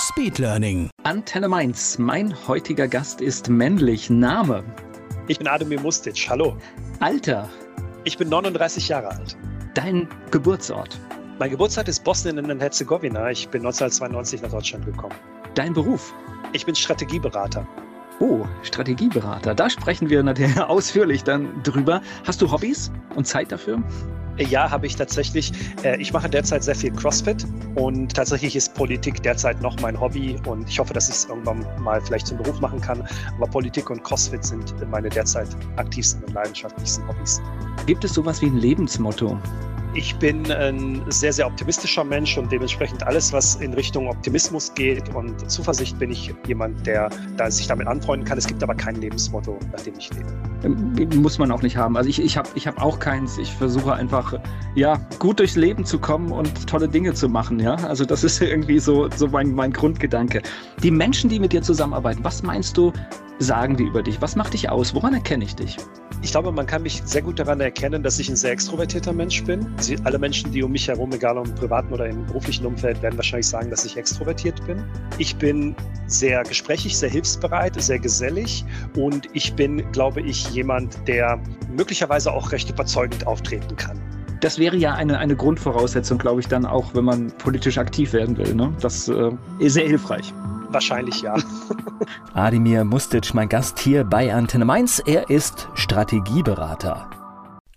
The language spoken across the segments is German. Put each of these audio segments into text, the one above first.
Speedlearning. Antenne Mainz. Mein heutiger Gast ist männlich. Name. Ich bin Ademir Mustic. Hallo. Alter. Ich bin 39 Jahre alt. Dein Geburtsort. Mein Geburtsort ist Bosnien in Herzegowina. Ich bin 1992 nach Deutschland gekommen. Dein Beruf. Ich bin Strategieberater. Oh, Strategieberater. Da sprechen wir natürlich ausführlich dann drüber. Hast du Hobbys und Zeit dafür? Ja, habe ich tatsächlich. Äh, ich mache derzeit sehr viel CrossFit und tatsächlich ist Politik derzeit noch mein Hobby und ich hoffe, dass ich es irgendwann mal vielleicht zum Beruf machen kann. Aber Politik und CrossFit sind meine derzeit aktivsten und leidenschaftlichsten Hobbys. Gibt es sowas wie ein Lebensmotto? Ich bin ein sehr, sehr optimistischer Mensch und dementsprechend alles, was in Richtung Optimismus geht und Zuversicht, bin ich jemand, der da sich damit anfreunden kann. Es gibt aber kein Lebensmotto, nach dem ich lebe. Ähm, muss man auch nicht haben. Also ich, ich habe ich hab auch keins. Ich versuche einfach, ja, gut durchs Leben zu kommen und tolle Dinge zu machen. Ja, also das ist irgendwie so, so mein, mein Grundgedanke. Die Menschen, die mit dir zusammenarbeiten, was meinst du, sagen die über dich? Was macht dich aus? Woran erkenne ich dich? Ich glaube, man kann mich sehr gut daran erkennen, dass ich ein sehr extrovertierter Mensch bin. Sie, alle Menschen, die um mich herum, egal ob im privaten oder im beruflichen Umfeld, werden wahrscheinlich sagen, dass ich extrovertiert bin. Ich bin sehr gesprächig, sehr hilfsbereit, sehr gesellig und ich bin, glaube ich, jemand, der möglicherweise auch recht überzeugend auftreten kann. Das wäre ja eine, eine Grundvoraussetzung, glaube ich, dann auch, wenn man politisch aktiv werden will. Ne? Das äh, ist sehr hilfreich. Wahrscheinlich ja. Ademir Mustic, mein Gast hier bei Antenne Mainz. Er ist Strategieberater.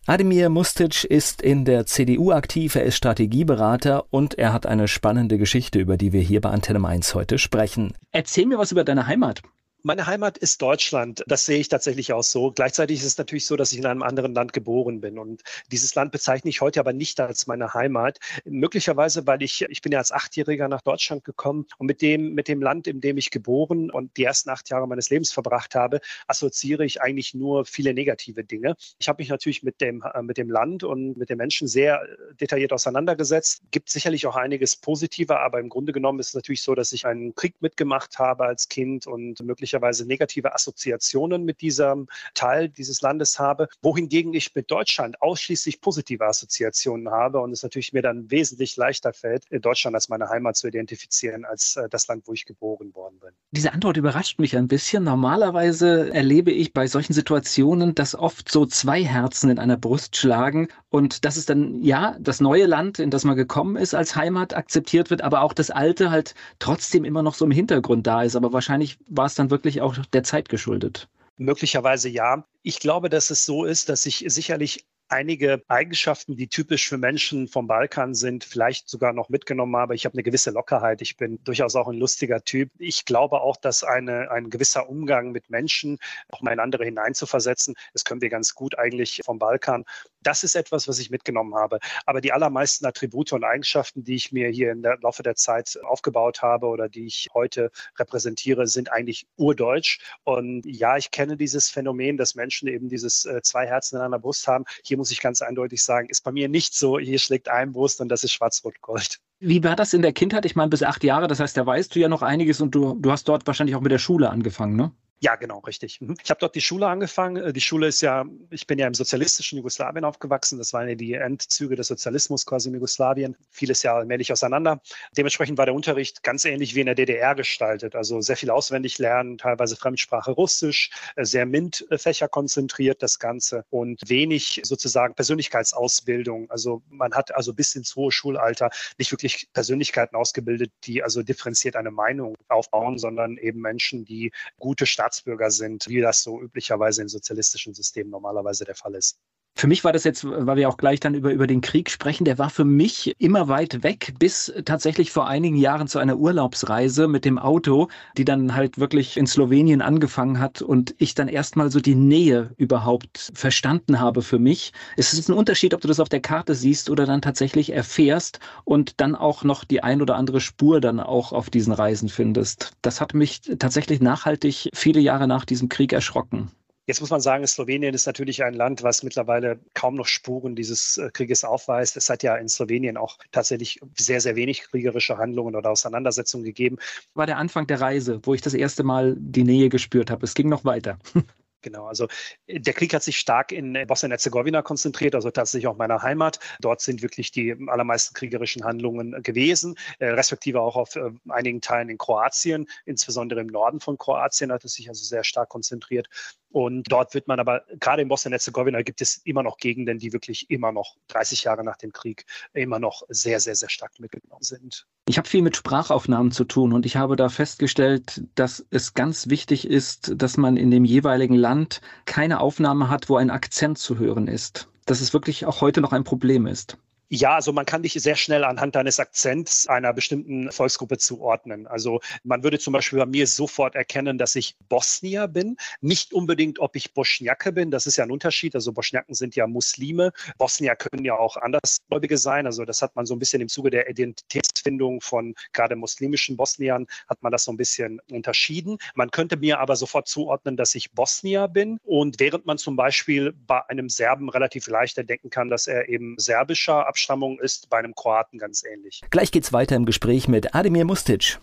Ademir Mustic ist in der CDU aktiv, er ist Strategieberater und er hat eine spannende Geschichte, über die wir hier bei Antenne Mainz heute sprechen. Erzähl mir was über deine Heimat. Meine Heimat ist Deutschland. Das sehe ich tatsächlich auch so. Gleichzeitig ist es natürlich so, dass ich in einem anderen Land geboren bin. Und dieses Land bezeichne ich heute aber nicht als meine Heimat. Möglicherweise, weil ich, ich bin ja als Achtjähriger nach Deutschland gekommen und mit dem, mit dem Land, in dem ich geboren und die ersten acht Jahre meines Lebens verbracht habe, assoziiere ich eigentlich nur viele negative Dinge. Ich habe mich natürlich mit dem, äh, mit dem Land und mit den Menschen sehr detailliert auseinandergesetzt. Gibt sicherlich auch einiges Positive, aber im Grunde genommen ist es natürlich so, dass ich einen Krieg mitgemacht habe als Kind und möglicherweise möglicherweise negative Assoziationen mit diesem Teil dieses Landes habe, wohingegen ich mit Deutschland ausschließlich positive Assoziationen habe und es natürlich mir dann wesentlich leichter fällt, Deutschland als meine Heimat zu identifizieren, als äh, das Land, wo ich geboren worden bin. Diese Antwort überrascht mich ein bisschen. Normalerweise erlebe ich bei solchen Situationen, dass oft so zwei Herzen in einer Brust schlagen und dass es dann, ja, das neue Land, in das man gekommen ist, als Heimat akzeptiert wird, aber auch das alte halt trotzdem immer noch so im Hintergrund da ist. Aber wahrscheinlich war es dann wirklich wirklich auch der Zeit geschuldet? Möglicherweise ja. Ich glaube, dass es so ist, dass sich sicherlich einige Eigenschaften, die typisch für Menschen vom Balkan sind, vielleicht sogar noch mitgenommen habe. Ich habe eine gewisse Lockerheit. Ich bin durchaus auch ein lustiger Typ. Ich glaube auch, dass eine, ein gewisser Umgang mit Menschen, auch mal in andere hineinzuversetzen, das können wir ganz gut eigentlich vom Balkan. Das ist etwas, was ich mitgenommen habe. Aber die allermeisten Attribute und Eigenschaften, die ich mir hier im Laufe der Zeit aufgebaut habe oder die ich heute repräsentiere, sind eigentlich urdeutsch. Und ja, ich kenne dieses Phänomen, dass Menschen eben dieses äh, zwei Herzen in einer Brust haben. Hier muss ich ganz eindeutig sagen, ist bei mir nicht so. Hier schlägt ein Brust und das ist Schwarz-Rot-Gold. Wie war das in der Kindheit? Ich meine, bis acht Jahre, das heißt, da weißt du ja noch einiges und du, du hast dort wahrscheinlich auch mit der Schule angefangen, ne? Ja, genau, richtig. Mhm. Ich habe dort die Schule angefangen. Äh, die Schule ist ja, ich bin ja im sozialistischen Jugoslawien aufgewachsen. Das waren ja die Endzüge des Sozialismus quasi in Jugoslawien. Vieles ja allmählich auseinander. Dementsprechend war der Unterricht ganz ähnlich wie in der DDR gestaltet. Also sehr viel auswendig lernen, teilweise Fremdsprache Russisch, äh, sehr MINT-Fächer konzentriert das Ganze und wenig sozusagen Persönlichkeitsausbildung. Also man hat also bis ins hohe Schulalter nicht wirklich Persönlichkeiten ausgebildet, die also differenziert eine Meinung aufbauen, sondern eben Menschen, die gute Staatsbürger sind, wie das so üblicherweise in sozialistischen Systemen normalerweise der Fall ist. Für mich war das jetzt, weil wir auch gleich dann über, über den Krieg sprechen, der war für mich immer weit weg, bis tatsächlich vor einigen Jahren zu einer Urlaubsreise mit dem Auto, die dann halt wirklich in Slowenien angefangen hat und ich dann erstmal so die Nähe überhaupt verstanden habe für mich. Es ist ein Unterschied, ob du das auf der Karte siehst oder dann tatsächlich erfährst und dann auch noch die ein oder andere Spur dann auch auf diesen Reisen findest. Das hat mich tatsächlich nachhaltig viele Jahre nach diesem Krieg erschrocken. Jetzt muss man sagen, Slowenien ist natürlich ein Land, was mittlerweile kaum noch Spuren dieses äh, Krieges aufweist. Es hat ja in Slowenien auch tatsächlich sehr, sehr wenig kriegerische Handlungen oder Auseinandersetzungen gegeben. War der Anfang der Reise, wo ich das erste Mal die Nähe gespürt habe. Es ging noch weiter. Genau, also äh, der Krieg hat sich stark in äh, Bosnien-Herzegowina konzentriert, also tatsächlich auch meiner Heimat. Dort sind wirklich die allermeisten kriegerischen Handlungen gewesen, respektive auch auf einigen Teilen in Kroatien, insbesondere im Norden von Kroatien hat es sich also sehr stark konzentriert. Und dort wird man aber, gerade in Bosnien-Herzegowina gibt es immer noch Gegenden, die wirklich immer noch 30 Jahre nach dem Krieg immer noch sehr, sehr, sehr stark mitgenommen sind. Ich habe viel mit Sprachaufnahmen zu tun und ich habe da festgestellt, dass es ganz wichtig ist, dass man in dem jeweiligen Land keine Aufnahme hat, wo ein Akzent zu hören ist. Dass es wirklich auch heute noch ein Problem ist. Ja, also man kann dich sehr schnell anhand deines Akzents einer bestimmten Volksgruppe zuordnen. Also man würde zum Beispiel bei mir sofort erkennen, dass ich Bosnier bin. Nicht unbedingt, ob ich Bosniake bin. Das ist ja ein Unterschied. Also Bosniaken sind ja Muslime. Bosnier können ja auch Andersgläubige sein. Also das hat man so ein bisschen im Zuge der Identitätsfindung von gerade muslimischen Bosniern hat man das so ein bisschen unterschieden. Man könnte mir aber sofort zuordnen, dass ich Bosnier bin. Und während man zum Beispiel bei einem Serben relativ leicht denken kann, dass er eben serbischer Abstammung Abstammung ist bei einem Kroaten ganz ähnlich. Gleich geht's weiter im Gespräch mit Ademir Mustic.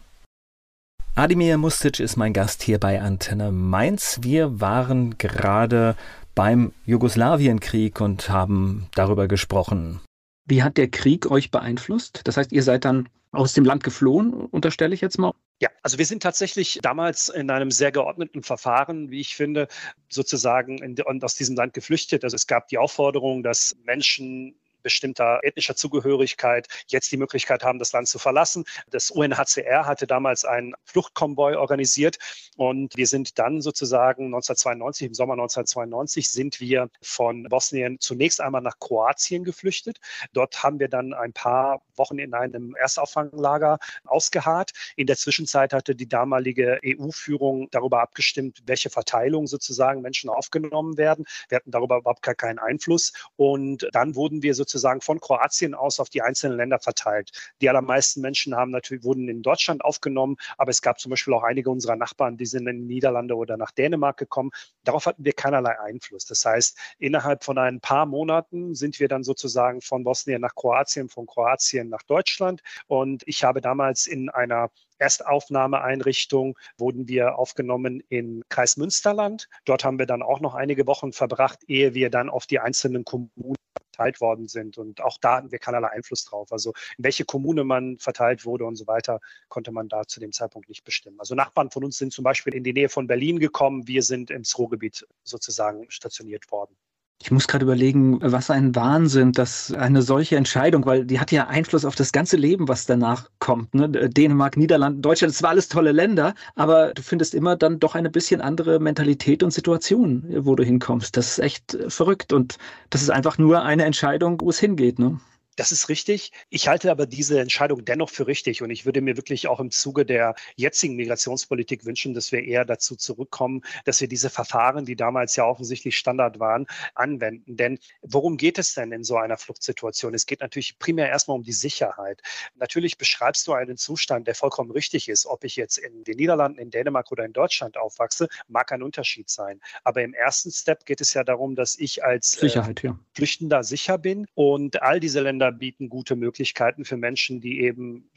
Ademir Mustic ist mein Gast hier bei Antenne Mainz. Wir waren gerade beim Jugoslawienkrieg und haben darüber gesprochen. Wie hat der Krieg euch beeinflusst? Das heißt, ihr seid dann aus dem Land geflohen, unterstelle ich jetzt mal? Ja, also wir sind tatsächlich damals in einem sehr geordneten Verfahren, wie ich finde, sozusagen in, aus diesem Land geflüchtet. Also es gab die Aufforderung, dass Menschen bestimmter ethnischer Zugehörigkeit jetzt die Möglichkeit haben, das Land zu verlassen. Das UNHCR hatte damals einen Fluchtkonvoi organisiert und wir sind dann sozusagen 1992, im Sommer 1992, sind wir von Bosnien zunächst einmal nach Kroatien geflüchtet. Dort haben wir dann ein paar Wochen in einem Erstauffanglager ausgeharrt. In der Zwischenzeit hatte die damalige EU-Führung darüber abgestimmt, welche Verteilung sozusagen Menschen aufgenommen werden. Wir hatten darüber überhaupt gar keinen Einfluss. Und dann wurden wir sozusagen von Kroatien aus auf die einzelnen Länder verteilt. Die allermeisten Menschen haben natürlich, wurden in Deutschland aufgenommen, aber es gab zum Beispiel auch einige unserer Nachbarn, die sind in die Niederlande oder nach Dänemark gekommen. Darauf hatten wir keinerlei Einfluss. Das heißt, innerhalb von ein paar Monaten sind wir dann sozusagen von Bosnien nach Kroatien, von Kroatien nach Deutschland. Und ich habe damals in einer Erstaufnahmeeinrichtung wurden wir aufgenommen in Kreis Münsterland. Dort haben wir dann auch noch einige Wochen verbracht, ehe wir dann auf die einzelnen Kommunen verteilt worden sind. Und auch da hatten wir keinerlei Einfluss drauf. Also in welche Kommune man verteilt wurde und so weiter, konnte man da zu dem Zeitpunkt nicht bestimmen. Also Nachbarn von uns sind zum Beispiel in die Nähe von Berlin gekommen. Wir sind ins Ruhrgebiet sozusagen stationiert worden. Ich muss gerade überlegen, was ein Wahnsinn, dass eine solche Entscheidung, weil die hat ja Einfluss auf das ganze Leben, was danach kommt. Ne? Dänemark, Niederlande, Deutschland, das war alles tolle Länder, aber du findest immer dann doch eine bisschen andere Mentalität und Situation, wo du hinkommst. Das ist echt verrückt und das ist einfach nur eine Entscheidung, wo es hingeht. Ne? Das ist richtig. Ich halte aber diese Entscheidung dennoch für richtig und ich würde mir wirklich auch im Zuge der jetzigen Migrationspolitik wünschen, dass wir eher dazu zurückkommen, dass wir diese Verfahren, die damals ja offensichtlich Standard waren, anwenden. Denn worum geht es denn in so einer Fluchtsituation? Es geht natürlich primär erstmal um die Sicherheit. Natürlich beschreibst du einen Zustand, der vollkommen richtig ist. Ob ich jetzt in den Niederlanden, in Dänemark oder in Deutschland aufwachse, mag ein Unterschied sein. Aber im ersten Step geht es ja darum, dass ich als Sicherheit, äh, ja. Flüchtender sicher bin und all diese Länder bieten gute Möglichkeiten für Menschen, die eben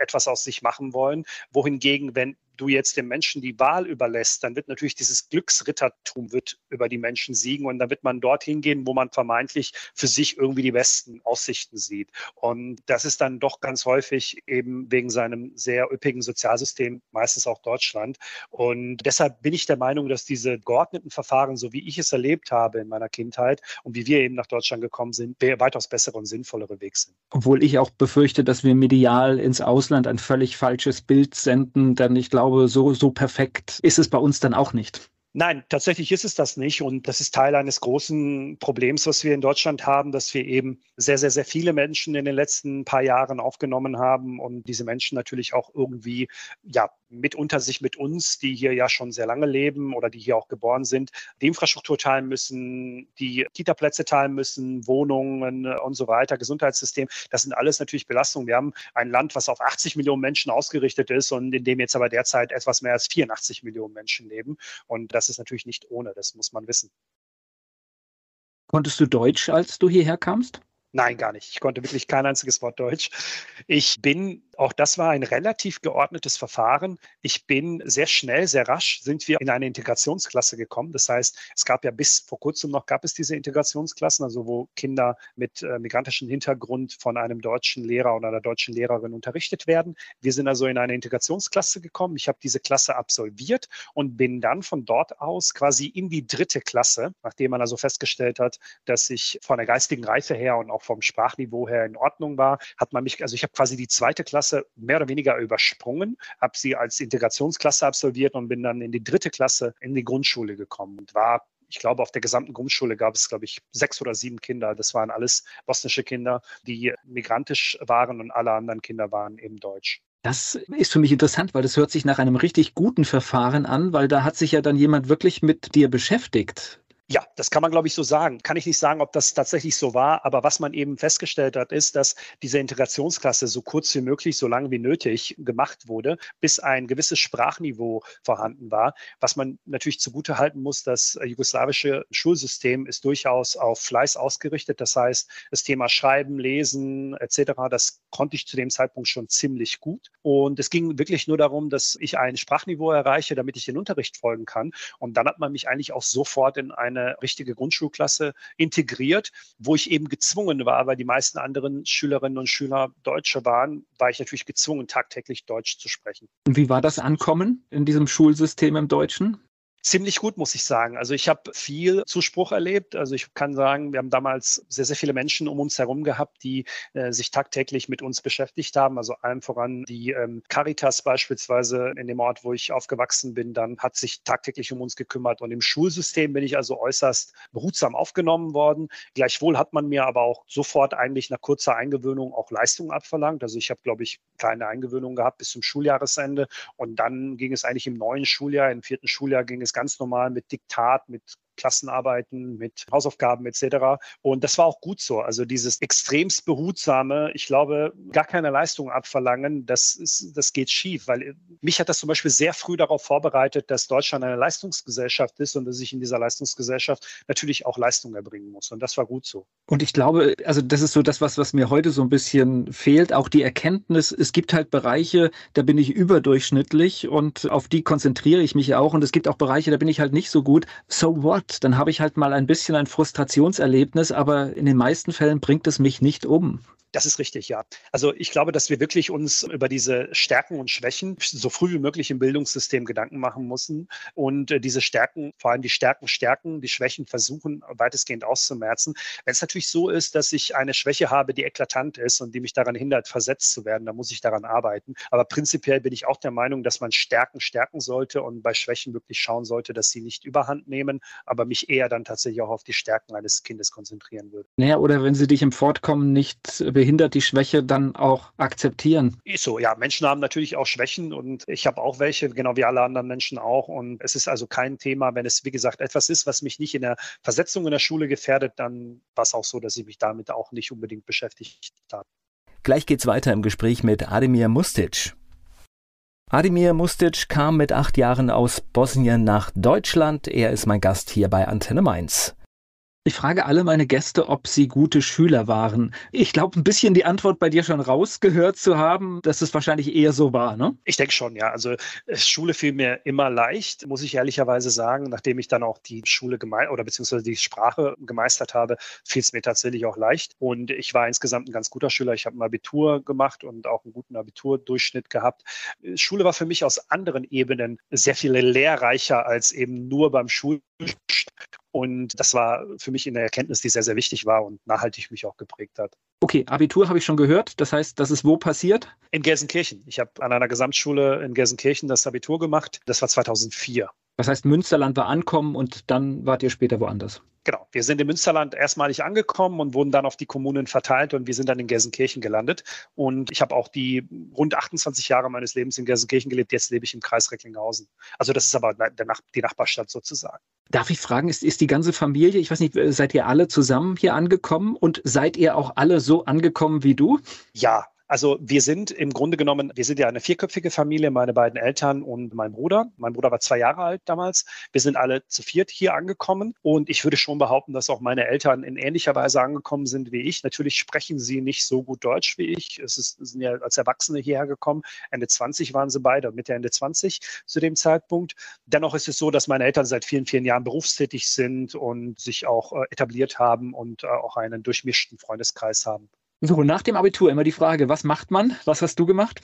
etwas aus sich machen wollen. Wohingegen, wenn du jetzt dem Menschen die Wahl überlässt, dann wird natürlich dieses Glücksrittertum wird über die Menschen siegen und dann wird man dorthin gehen, wo man vermeintlich für sich irgendwie die besten Aussichten sieht. Und das ist dann doch ganz häufig eben wegen seinem sehr üppigen Sozialsystem, meistens auch Deutschland. Und deshalb bin ich der Meinung, dass diese geordneten Verfahren, so wie ich es erlebt habe in meiner Kindheit und wie wir eben nach Deutschland gekommen sind, weitaus bessere und sinnvollere Weg sind. Obwohl ich auch befürchte, dass wir medial ins Ausland ein völlig falsches Bild senden, denn ich glaube, glaube, so, so perfekt ist es bei uns dann auch nicht. Nein, tatsächlich ist es das nicht. Und das ist Teil eines großen Problems, was wir in Deutschland haben, dass wir eben sehr, sehr, sehr viele Menschen in den letzten paar Jahren aufgenommen haben und diese Menschen natürlich auch irgendwie, ja, mitunter sich mit uns, die hier ja schon sehr lange leben oder die hier auch geboren sind, die Infrastruktur teilen müssen, die Kita-Plätze teilen müssen, Wohnungen und so weiter, Gesundheitssystem. Das sind alles natürlich Belastungen. Wir haben ein Land, was auf 80 Millionen Menschen ausgerichtet ist und in dem jetzt aber derzeit etwas mehr als 84 Millionen Menschen leben. Und das ist natürlich nicht ohne, das muss man wissen. Konntest du Deutsch, als du hierher kamst? Nein, gar nicht. Ich konnte wirklich kein einziges Wort Deutsch. Ich bin auch das war ein relativ geordnetes Verfahren. Ich bin sehr schnell, sehr rasch sind wir in eine Integrationsklasse gekommen. Das heißt, es gab ja bis vor kurzem noch gab es diese Integrationsklassen, also wo Kinder mit äh, migrantischem Hintergrund von einem deutschen Lehrer oder einer deutschen Lehrerin unterrichtet werden. Wir sind also in eine Integrationsklasse gekommen. Ich habe diese Klasse absolviert und bin dann von dort aus quasi in die dritte Klasse, nachdem man also festgestellt hat, dass ich von der geistigen Reife her und auch vom Sprachniveau her in Ordnung war, hat man mich, also ich habe quasi die zweite Klasse Klasse mehr oder weniger übersprungen, habe sie als Integrationsklasse absolviert und bin dann in die dritte Klasse in die Grundschule gekommen und war ich glaube, auf der gesamten Grundschule gab es, glaube ich, sechs oder sieben Kinder. Das waren alles bosnische Kinder, die migrantisch waren und alle anderen Kinder waren eben deutsch. Das ist für mich interessant, weil das hört sich nach einem richtig guten Verfahren an, weil da hat sich ja dann jemand wirklich mit dir beschäftigt. Ja, das kann man, glaube ich, so sagen. Kann ich nicht sagen, ob das tatsächlich so war, aber was man eben festgestellt hat, ist, dass diese Integrationsklasse so kurz wie möglich, so lange wie nötig gemacht wurde, bis ein gewisses Sprachniveau vorhanden war. Was man natürlich zugute halten muss, das jugoslawische Schulsystem ist durchaus auf Fleiß ausgerichtet. Das heißt, das Thema Schreiben, Lesen etc., das konnte ich zu dem Zeitpunkt schon ziemlich gut. Und es ging wirklich nur darum, dass ich ein Sprachniveau erreiche, damit ich den Unterricht folgen kann. Und dann hat man mich eigentlich auch sofort in eine eine richtige Grundschulklasse integriert, wo ich eben gezwungen war, weil die meisten anderen Schülerinnen und Schüler Deutsche waren, war ich natürlich gezwungen, tagtäglich Deutsch zu sprechen. Und wie war das Ankommen in diesem Schulsystem im Deutschen? Ziemlich gut, muss ich sagen. Also ich habe viel Zuspruch erlebt. Also ich kann sagen, wir haben damals sehr, sehr viele Menschen um uns herum gehabt, die äh, sich tagtäglich mit uns beschäftigt haben. Also allem voran die ähm, Caritas beispielsweise in dem Ort, wo ich aufgewachsen bin, dann hat sich tagtäglich um uns gekümmert. Und im Schulsystem bin ich also äußerst behutsam aufgenommen worden. Gleichwohl hat man mir aber auch sofort eigentlich nach kurzer Eingewöhnung auch Leistungen abverlangt. Also ich habe, glaube ich, kleine Eingewöhnung gehabt bis zum Schuljahresende. Und dann ging es eigentlich im neuen Schuljahr, im vierten Schuljahr ging es ganz normal mit Diktat, mit Klassenarbeiten, mit Hausaufgaben etc. Und das war auch gut so. Also dieses extremst behutsame, ich glaube, gar keine Leistung abverlangen, das, ist, das geht schief, weil mich hat das zum Beispiel sehr früh darauf vorbereitet, dass Deutschland eine Leistungsgesellschaft ist und dass ich in dieser Leistungsgesellschaft natürlich auch Leistung erbringen muss. Und das war gut so. Und ich glaube, also das ist so das, was, was mir heute so ein bisschen fehlt, auch die Erkenntnis, es gibt halt Bereiche, da bin ich überdurchschnittlich und auf die konzentriere ich mich auch. Und es gibt auch Bereiche, da bin ich halt nicht so gut. So what? Gott, dann habe ich halt mal ein bisschen ein Frustrationserlebnis, aber in den meisten Fällen bringt es mich nicht um. Das ist richtig, ja. Also ich glaube, dass wir wirklich uns über diese Stärken und Schwächen so früh wie möglich im Bildungssystem Gedanken machen müssen und äh, diese Stärken, vor allem die Stärken stärken, die Schwächen versuchen weitestgehend auszumerzen. Wenn es natürlich so ist, dass ich eine Schwäche habe, die eklatant ist und die mich daran hindert, versetzt zu werden, dann muss ich daran arbeiten. Aber prinzipiell bin ich auch der Meinung, dass man Stärken stärken sollte und bei Schwächen wirklich schauen sollte, dass sie nicht überhand nehmen, aber mich eher dann tatsächlich auch auf die Stärken eines Kindes konzentrieren würde. Naja, oder wenn sie dich im Fortkommen nicht behindern, behindert, die Schwäche dann auch akzeptieren. Ist so, ja. Menschen haben natürlich auch Schwächen und ich habe auch welche, genau wie alle anderen Menschen auch. Und es ist also kein Thema, wenn es, wie gesagt, etwas ist, was mich nicht in der Versetzung in der Schule gefährdet, dann war es auch so, dass ich mich damit auch nicht unbedingt beschäftigt habe. Gleich geht's weiter im Gespräch mit Ademir Mustic. Ademir Mustic kam mit acht Jahren aus Bosnien nach Deutschland. Er ist mein Gast hier bei Antenne Mainz. Ich frage alle meine Gäste, ob sie gute Schüler waren. Ich glaube, ein bisschen die Antwort bei dir schon rausgehört zu haben, dass es wahrscheinlich eher so war, ne? Ich denke schon, ja. Also äh, Schule fiel mir immer leicht, muss ich ehrlicherweise sagen. Nachdem ich dann auch die Schule gemeistert oder beziehungsweise die Sprache gemeistert habe, fiel es mir tatsächlich auch leicht. Und ich war insgesamt ein ganz guter Schüler. Ich habe ein Abitur gemacht und auch einen guten Abiturdurchschnitt gehabt. Schule war für mich aus anderen Ebenen sehr viel lehrreicher als eben nur beim Schul und das war für mich eine Erkenntnis, die sehr, sehr wichtig war und nachhaltig mich auch geprägt hat. Okay, Abitur habe ich schon gehört. Das heißt, das ist wo passiert? In Gelsenkirchen. Ich habe an einer Gesamtschule in Gelsenkirchen das Abitur gemacht. Das war 2004. Das heißt, Münsterland war ankommen und dann wart ihr später woanders. Genau, wir sind im Münsterland erstmalig angekommen und wurden dann auf die Kommunen verteilt und wir sind dann in Gelsenkirchen gelandet. Und ich habe auch die rund 28 Jahre meines Lebens in Gelsenkirchen gelebt. Jetzt lebe ich im Kreis Recklinghausen. Also das ist aber die Nachbarstadt sozusagen. Darf ich fragen, ist, ist die ganze Familie, ich weiß nicht, seid ihr alle zusammen hier angekommen und seid ihr auch alle so angekommen wie du? Ja, also wir sind im Grunde genommen, wir sind ja eine vierköpfige Familie, meine beiden Eltern und mein Bruder. Mein Bruder war zwei Jahre alt damals. Wir sind alle zu viert hier angekommen und ich würde schon behaupten, dass auch meine Eltern in ähnlicher Weise angekommen sind wie ich. Natürlich sprechen sie nicht so gut Deutsch wie ich. Es ist, sind ja als Erwachsene hierher gekommen. Ende 20 waren sie beide, Mitte Ende 20 zu dem Zeitpunkt. Dennoch ist es so, dass meine Eltern seit vielen, vielen Jahren berufstätig sind und sich auch äh, etabliert haben und äh, auch einen durchmischten Freundeskreis haben. So, nach dem Abitur immer die Frage, was macht man? Was hast du gemacht?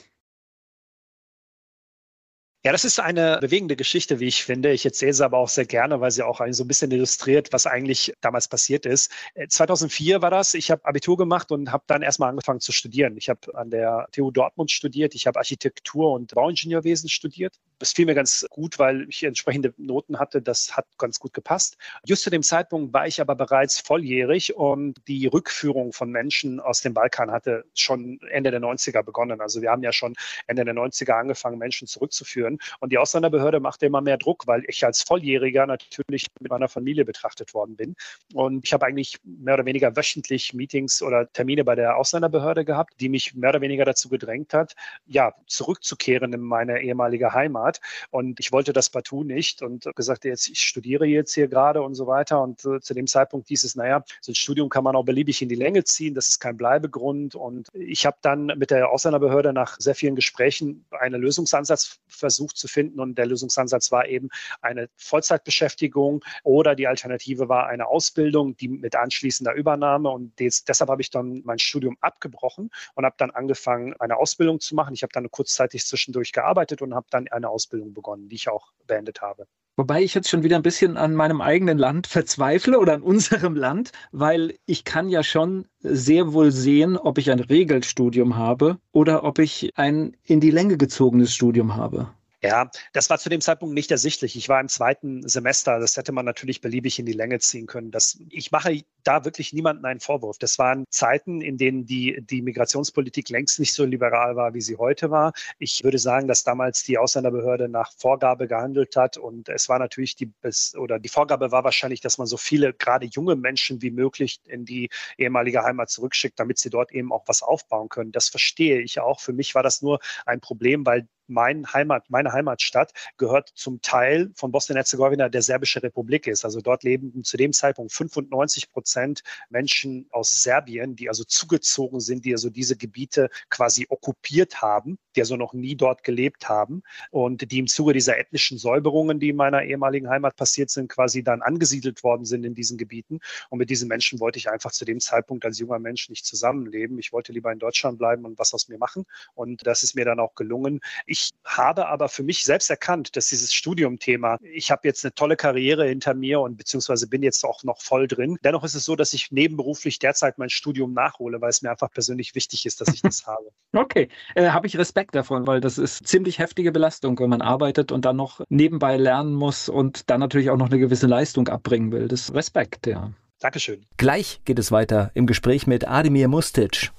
Ja, das ist eine bewegende Geschichte, wie ich finde. Ich erzähle sie aber auch sehr gerne, weil sie auch so ein bisschen illustriert, was eigentlich damals passiert ist. 2004 äh, war das. Ich habe Abitur gemacht und habe dann erstmal angefangen zu studieren. Ich habe an der TU Dortmund studiert. Ich habe Architektur und Bauingenieurwesen studiert. Das fiel mir ganz gut, weil ich entsprechende Noten hatte. Das hat ganz gut gepasst. Just zu dem Zeitpunkt war ich aber bereits volljährig und die Rückführung von Menschen aus dem Balkan hatte schon Ende der 90er begonnen. Also wir haben ja schon Ende der 90er angefangen, Menschen zurückzuführen. Und die Ausländerbehörde machte immer mehr Druck, weil ich als Volljähriger natürlich mit meiner Familie betrachtet worden bin. Und ich habe eigentlich mehr oder weniger wöchentlich Meetings oder Termine bei der Ausländerbehörde gehabt, die mich mehr oder weniger dazu gedrängt hat, ja, zurückzukehren in meine ehemalige Heimat. Und ich wollte das partout nicht und gesagt, jetzt, ich studiere jetzt hier gerade und so weiter. Und äh, zu dem Zeitpunkt hieß es, naja, so ein Studium kann man auch beliebig in die Länge ziehen. Das ist kein Bleibegrund. Und ich habe dann mit der Ausländerbehörde nach sehr vielen Gesprächen einen Lösungsansatz versucht zu finden. Und der Lösungsansatz war eben eine Vollzeitbeschäftigung oder die Alternative war eine Ausbildung, die mit anschließender Übernahme. Und des, deshalb habe ich dann mein Studium abgebrochen und habe dann angefangen, eine Ausbildung zu machen. Ich habe dann kurzzeitig zwischendurch gearbeitet und habe dann eine Ausbildung begonnen, die ich auch beendet habe. Wobei ich jetzt schon wieder ein bisschen an meinem eigenen Land verzweifle oder an unserem Land, weil ich kann ja schon sehr wohl sehen, ob ich ein Regelstudium habe oder ob ich ein in die Länge gezogenes Studium habe. Ja, das war zu dem Zeitpunkt nicht ersichtlich. Ich war im zweiten Semester. Das hätte man natürlich beliebig in die Länge ziehen können. Das, ich mache da wirklich niemanden einen Vorwurf. Das waren Zeiten, in denen die, die Migrationspolitik längst nicht so liberal war, wie sie heute war. Ich würde sagen, dass damals die Ausländerbehörde nach Vorgabe gehandelt hat. Und es war natürlich die, oder die Vorgabe war wahrscheinlich, dass man so viele, gerade junge Menschen wie möglich in die ehemalige Heimat zurückschickt, damit sie dort eben auch was aufbauen können. Das verstehe ich auch. Für mich war das nur ein Problem, weil mein Heimat, meine Heimatstadt gehört zum Teil von Bosnien-Herzegowina der Serbische Republik ist. Also dort leben zu dem Zeitpunkt 95 Prozent Menschen aus Serbien, die also zugezogen sind, die also diese Gebiete quasi okkupiert haben, die also noch nie dort gelebt haben und die im Zuge dieser ethnischen Säuberungen, die in meiner ehemaligen Heimat passiert sind, quasi dann angesiedelt worden sind in diesen Gebieten. Und mit diesen Menschen wollte ich einfach zu dem Zeitpunkt als junger Mensch nicht zusammenleben. Ich wollte lieber in Deutschland bleiben und was aus mir machen. Und das ist mir dann auch gelungen. Ich habe aber für mich selbst erkannt, dass dieses Studiumthema, ich habe jetzt eine tolle Karriere hinter mir und beziehungsweise bin jetzt auch noch voll drin. Dennoch ist es so, dass ich nebenberuflich derzeit mein Studium nachhole, weil es mir einfach persönlich wichtig ist, dass ich das habe. Okay, äh, habe ich Respekt davon, weil das ist ziemlich heftige Belastung, wenn man arbeitet und dann noch nebenbei lernen muss und dann natürlich auch noch eine gewisse Leistung abbringen will. Das ist Respekt, ja. Dankeschön. Gleich geht es weiter im Gespräch mit Ademir Mustic.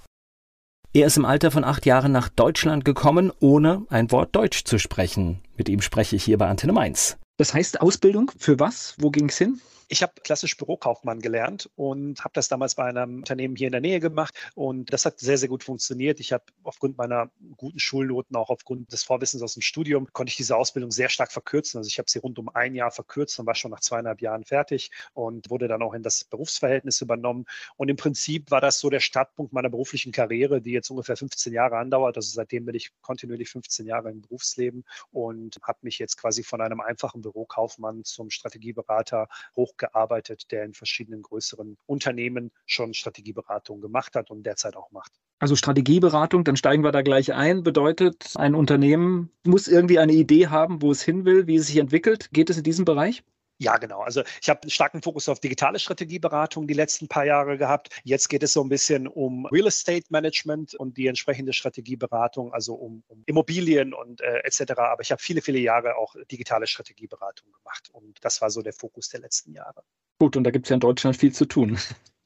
Er ist im Alter von acht Jahren nach Deutschland gekommen, ohne ein Wort Deutsch zu sprechen. Mit ihm spreche ich hier bei Antenne Mainz. Das heißt Ausbildung für was? Wo ging es hin? Ich habe klassisch Bürokaufmann gelernt und habe das damals bei einem Unternehmen hier in der Nähe gemacht und das hat sehr, sehr gut funktioniert. Ich habe aufgrund meiner guten Schulnoten, auch aufgrund des Vorwissens aus dem Studium, konnte ich diese Ausbildung sehr stark verkürzen. Also ich habe sie rund um ein Jahr verkürzt und war schon nach zweieinhalb Jahren fertig und wurde dann auch in das Berufsverhältnis übernommen. Und im Prinzip war das so der Startpunkt meiner beruflichen Karriere, die jetzt ungefähr 15 Jahre andauert. Also seitdem bin ich kontinuierlich 15 Jahre im Berufsleben und habe mich jetzt quasi von einem einfachen Bürokaufmann zum Strategieberater gearbeitet, der in verschiedenen größeren Unternehmen schon Strategieberatung gemacht hat und derzeit auch macht. Also Strategieberatung, dann steigen wir da gleich ein, bedeutet, ein Unternehmen muss irgendwie eine Idee haben, wo es hin will, wie es sich entwickelt. Geht es in diesem Bereich? Ja, genau. Also ich habe einen starken Fokus auf digitale Strategieberatung die letzten paar Jahre gehabt. Jetzt geht es so ein bisschen um Real Estate Management und die entsprechende Strategieberatung, also um, um Immobilien und äh, etc. Aber ich habe viele, viele Jahre auch digitale Strategieberatung gemacht und das war so der Fokus der letzten Jahre. Gut, und da gibt es ja in Deutschland viel zu tun.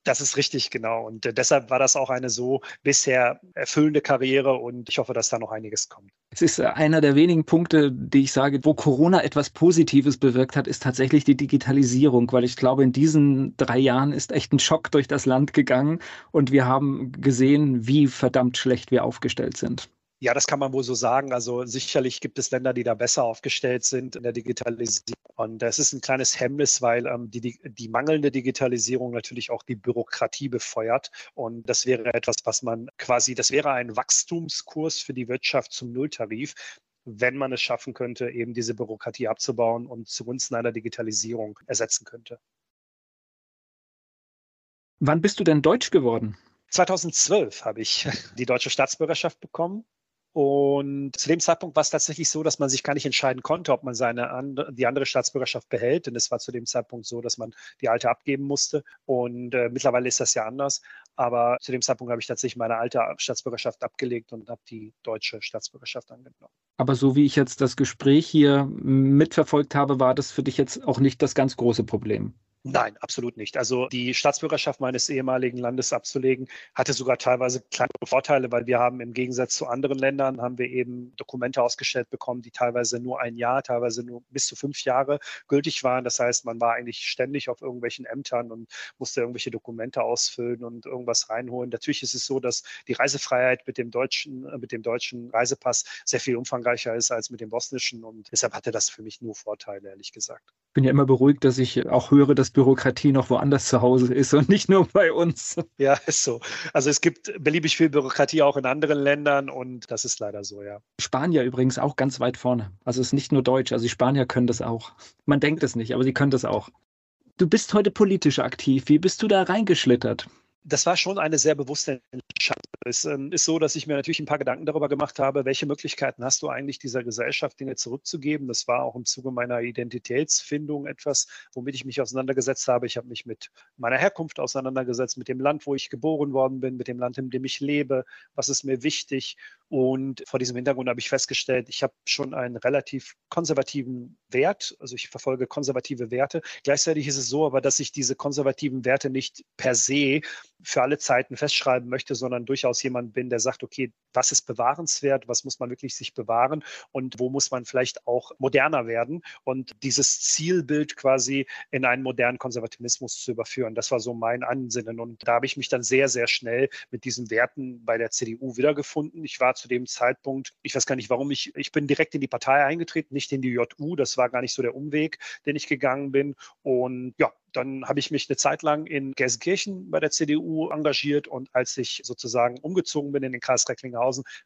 Das ist richtig, genau. Und äh, deshalb war das auch eine so bisher erfüllende Karriere und ich hoffe, dass da noch einiges kommt. Es ist äh, einer der wenigen Punkte, die ich sage, wo Corona etwas Positives bewirkt hat, ist tatsächlich die Digitalisierung, weil ich glaube, in diesen drei Jahren ist echt ein Schock durch das Land gegangen und wir haben gesehen, wie verdammt schlecht wir aufgestellt sind. Ja, das kann man wohl so sagen. Also sicherlich gibt es Länder, die da besser aufgestellt sind in der Digitalisierung. Und das ist ein kleines Hemmnis, weil ähm, die, die, die mangelnde Digitalisierung natürlich auch die Bürokratie befeuert. Und das wäre etwas, was man quasi, das wäre ein Wachstumskurs für die Wirtschaft zum Nulltarif wenn man es schaffen könnte, eben diese Bürokratie abzubauen und zugunsten einer Digitalisierung ersetzen könnte. Wann bist du denn deutsch geworden? 2012 habe ich die deutsche Staatsbürgerschaft bekommen und zu dem Zeitpunkt war es tatsächlich so, dass man sich gar nicht entscheiden konnte, ob man seine andere, die andere Staatsbürgerschaft behält. Denn es war zu dem Zeitpunkt so, dass man die alte abgeben musste. Und äh, mittlerweile ist das ja anders. Aber zu dem Zeitpunkt habe ich tatsächlich meine alte Staatsbürgerschaft abgelegt und habe die deutsche Staatsbürgerschaft angenommen. Aber so wie ich jetzt das Gespräch hier mitverfolgt habe, war das für dich jetzt auch nicht das ganz große Problem. Nein, absolut nicht. Also die Staatsbürgerschaft meines ehemaligen Landes abzulegen, hatte sogar teilweise kleine Vorteile, weil wir haben im Gegensatz zu anderen Ländern, haben wir eben Dokumente ausgestellt bekommen, die teilweise nur ein Jahr, teilweise nur bis zu fünf Jahre gültig waren. Das heißt, man war eigentlich ständig auf irgendwelchen Ämtern und musste irgendwelche Dokumente ausfüllen und irgendwas reinholen. Natürlich ist es so, dass die Reisefreiheit mit dem deutschen, äh, mit dem deutschen Reisepass sehr viel umfangreicher ist als mit dem bosnischen und deshalb hatte das für mich nur Vorteile, ehrlich gesagt. Ich bin ja immer beruhigt, dass ich auch höre, dass Bürokratie noch woanders zu Hause ist und nicht nur bei uns. Ja, ist so. Also es gibt beliebig viel Bürokratie auch in anderen Ländern und das ist leider so, ja. Spanier übrigens auch ganz weit vorne. Also es ist nicht nur Deutsch, also die Spanier können das auch. Man denkt es nicht, aber sie können das auch. Du bist heute politisch aktiv. Wie bist du da reingeschlittert? das war schon eine sehr bewusste Entscheidung. Es ähm, ist so, dass ich mir natürlich ein paar Gedanken darüber gemacht habe, welche Möglichkeiten hast du eigentlich dieser Gesellschaft Dinge zurückzugeben. Das war auch im Zuge meiner Identitätsfindung etwas, womit ich mich auseinandergesetzt habe. Ich habe mich mit meiner Herkunft auseinandergesetzt, mit dem Land, wo ich geboren worden bin, mit dem Land, in dem ich lebe, was ist mir wichtig. Und vor diesem Hintergrund habe ich festgestellt, ich habe schon einen relativ konservativen Wert, also ich verfolge konservative Werte. Gleichzeitig ist es so aber, dass ich diese konservativen Werte nicht per se für alle Zeiten festschreiben möchte, sondern durchaus jemand bin, der sagt, okay, was ist bewahrenswert, was muss man wirklich sich bewahren und wo muss man vielleicht auch moderner werden und dieses Zielbild quasi in einen modernen Konservativismus zu überführen. Das war so mein Ansinnen und da habe ich mich dann sehr, sehr schnell mit diesen Werten bei der CDU wiedergefunden. Ich war zu dem Zeitpunkt, ich weiß gar nicht warum, ich, ich bin direkt in die Partei eingetreten, nicht in die JU, das war gar nicht so der Umweg, den ich gegangen bin und ja, dann habe ich mich eine Zeit lang in Gelsenkirchen bei der CDU engagiert und als ich sozusagen umgezogen bin in den Kreis Recklinghausen,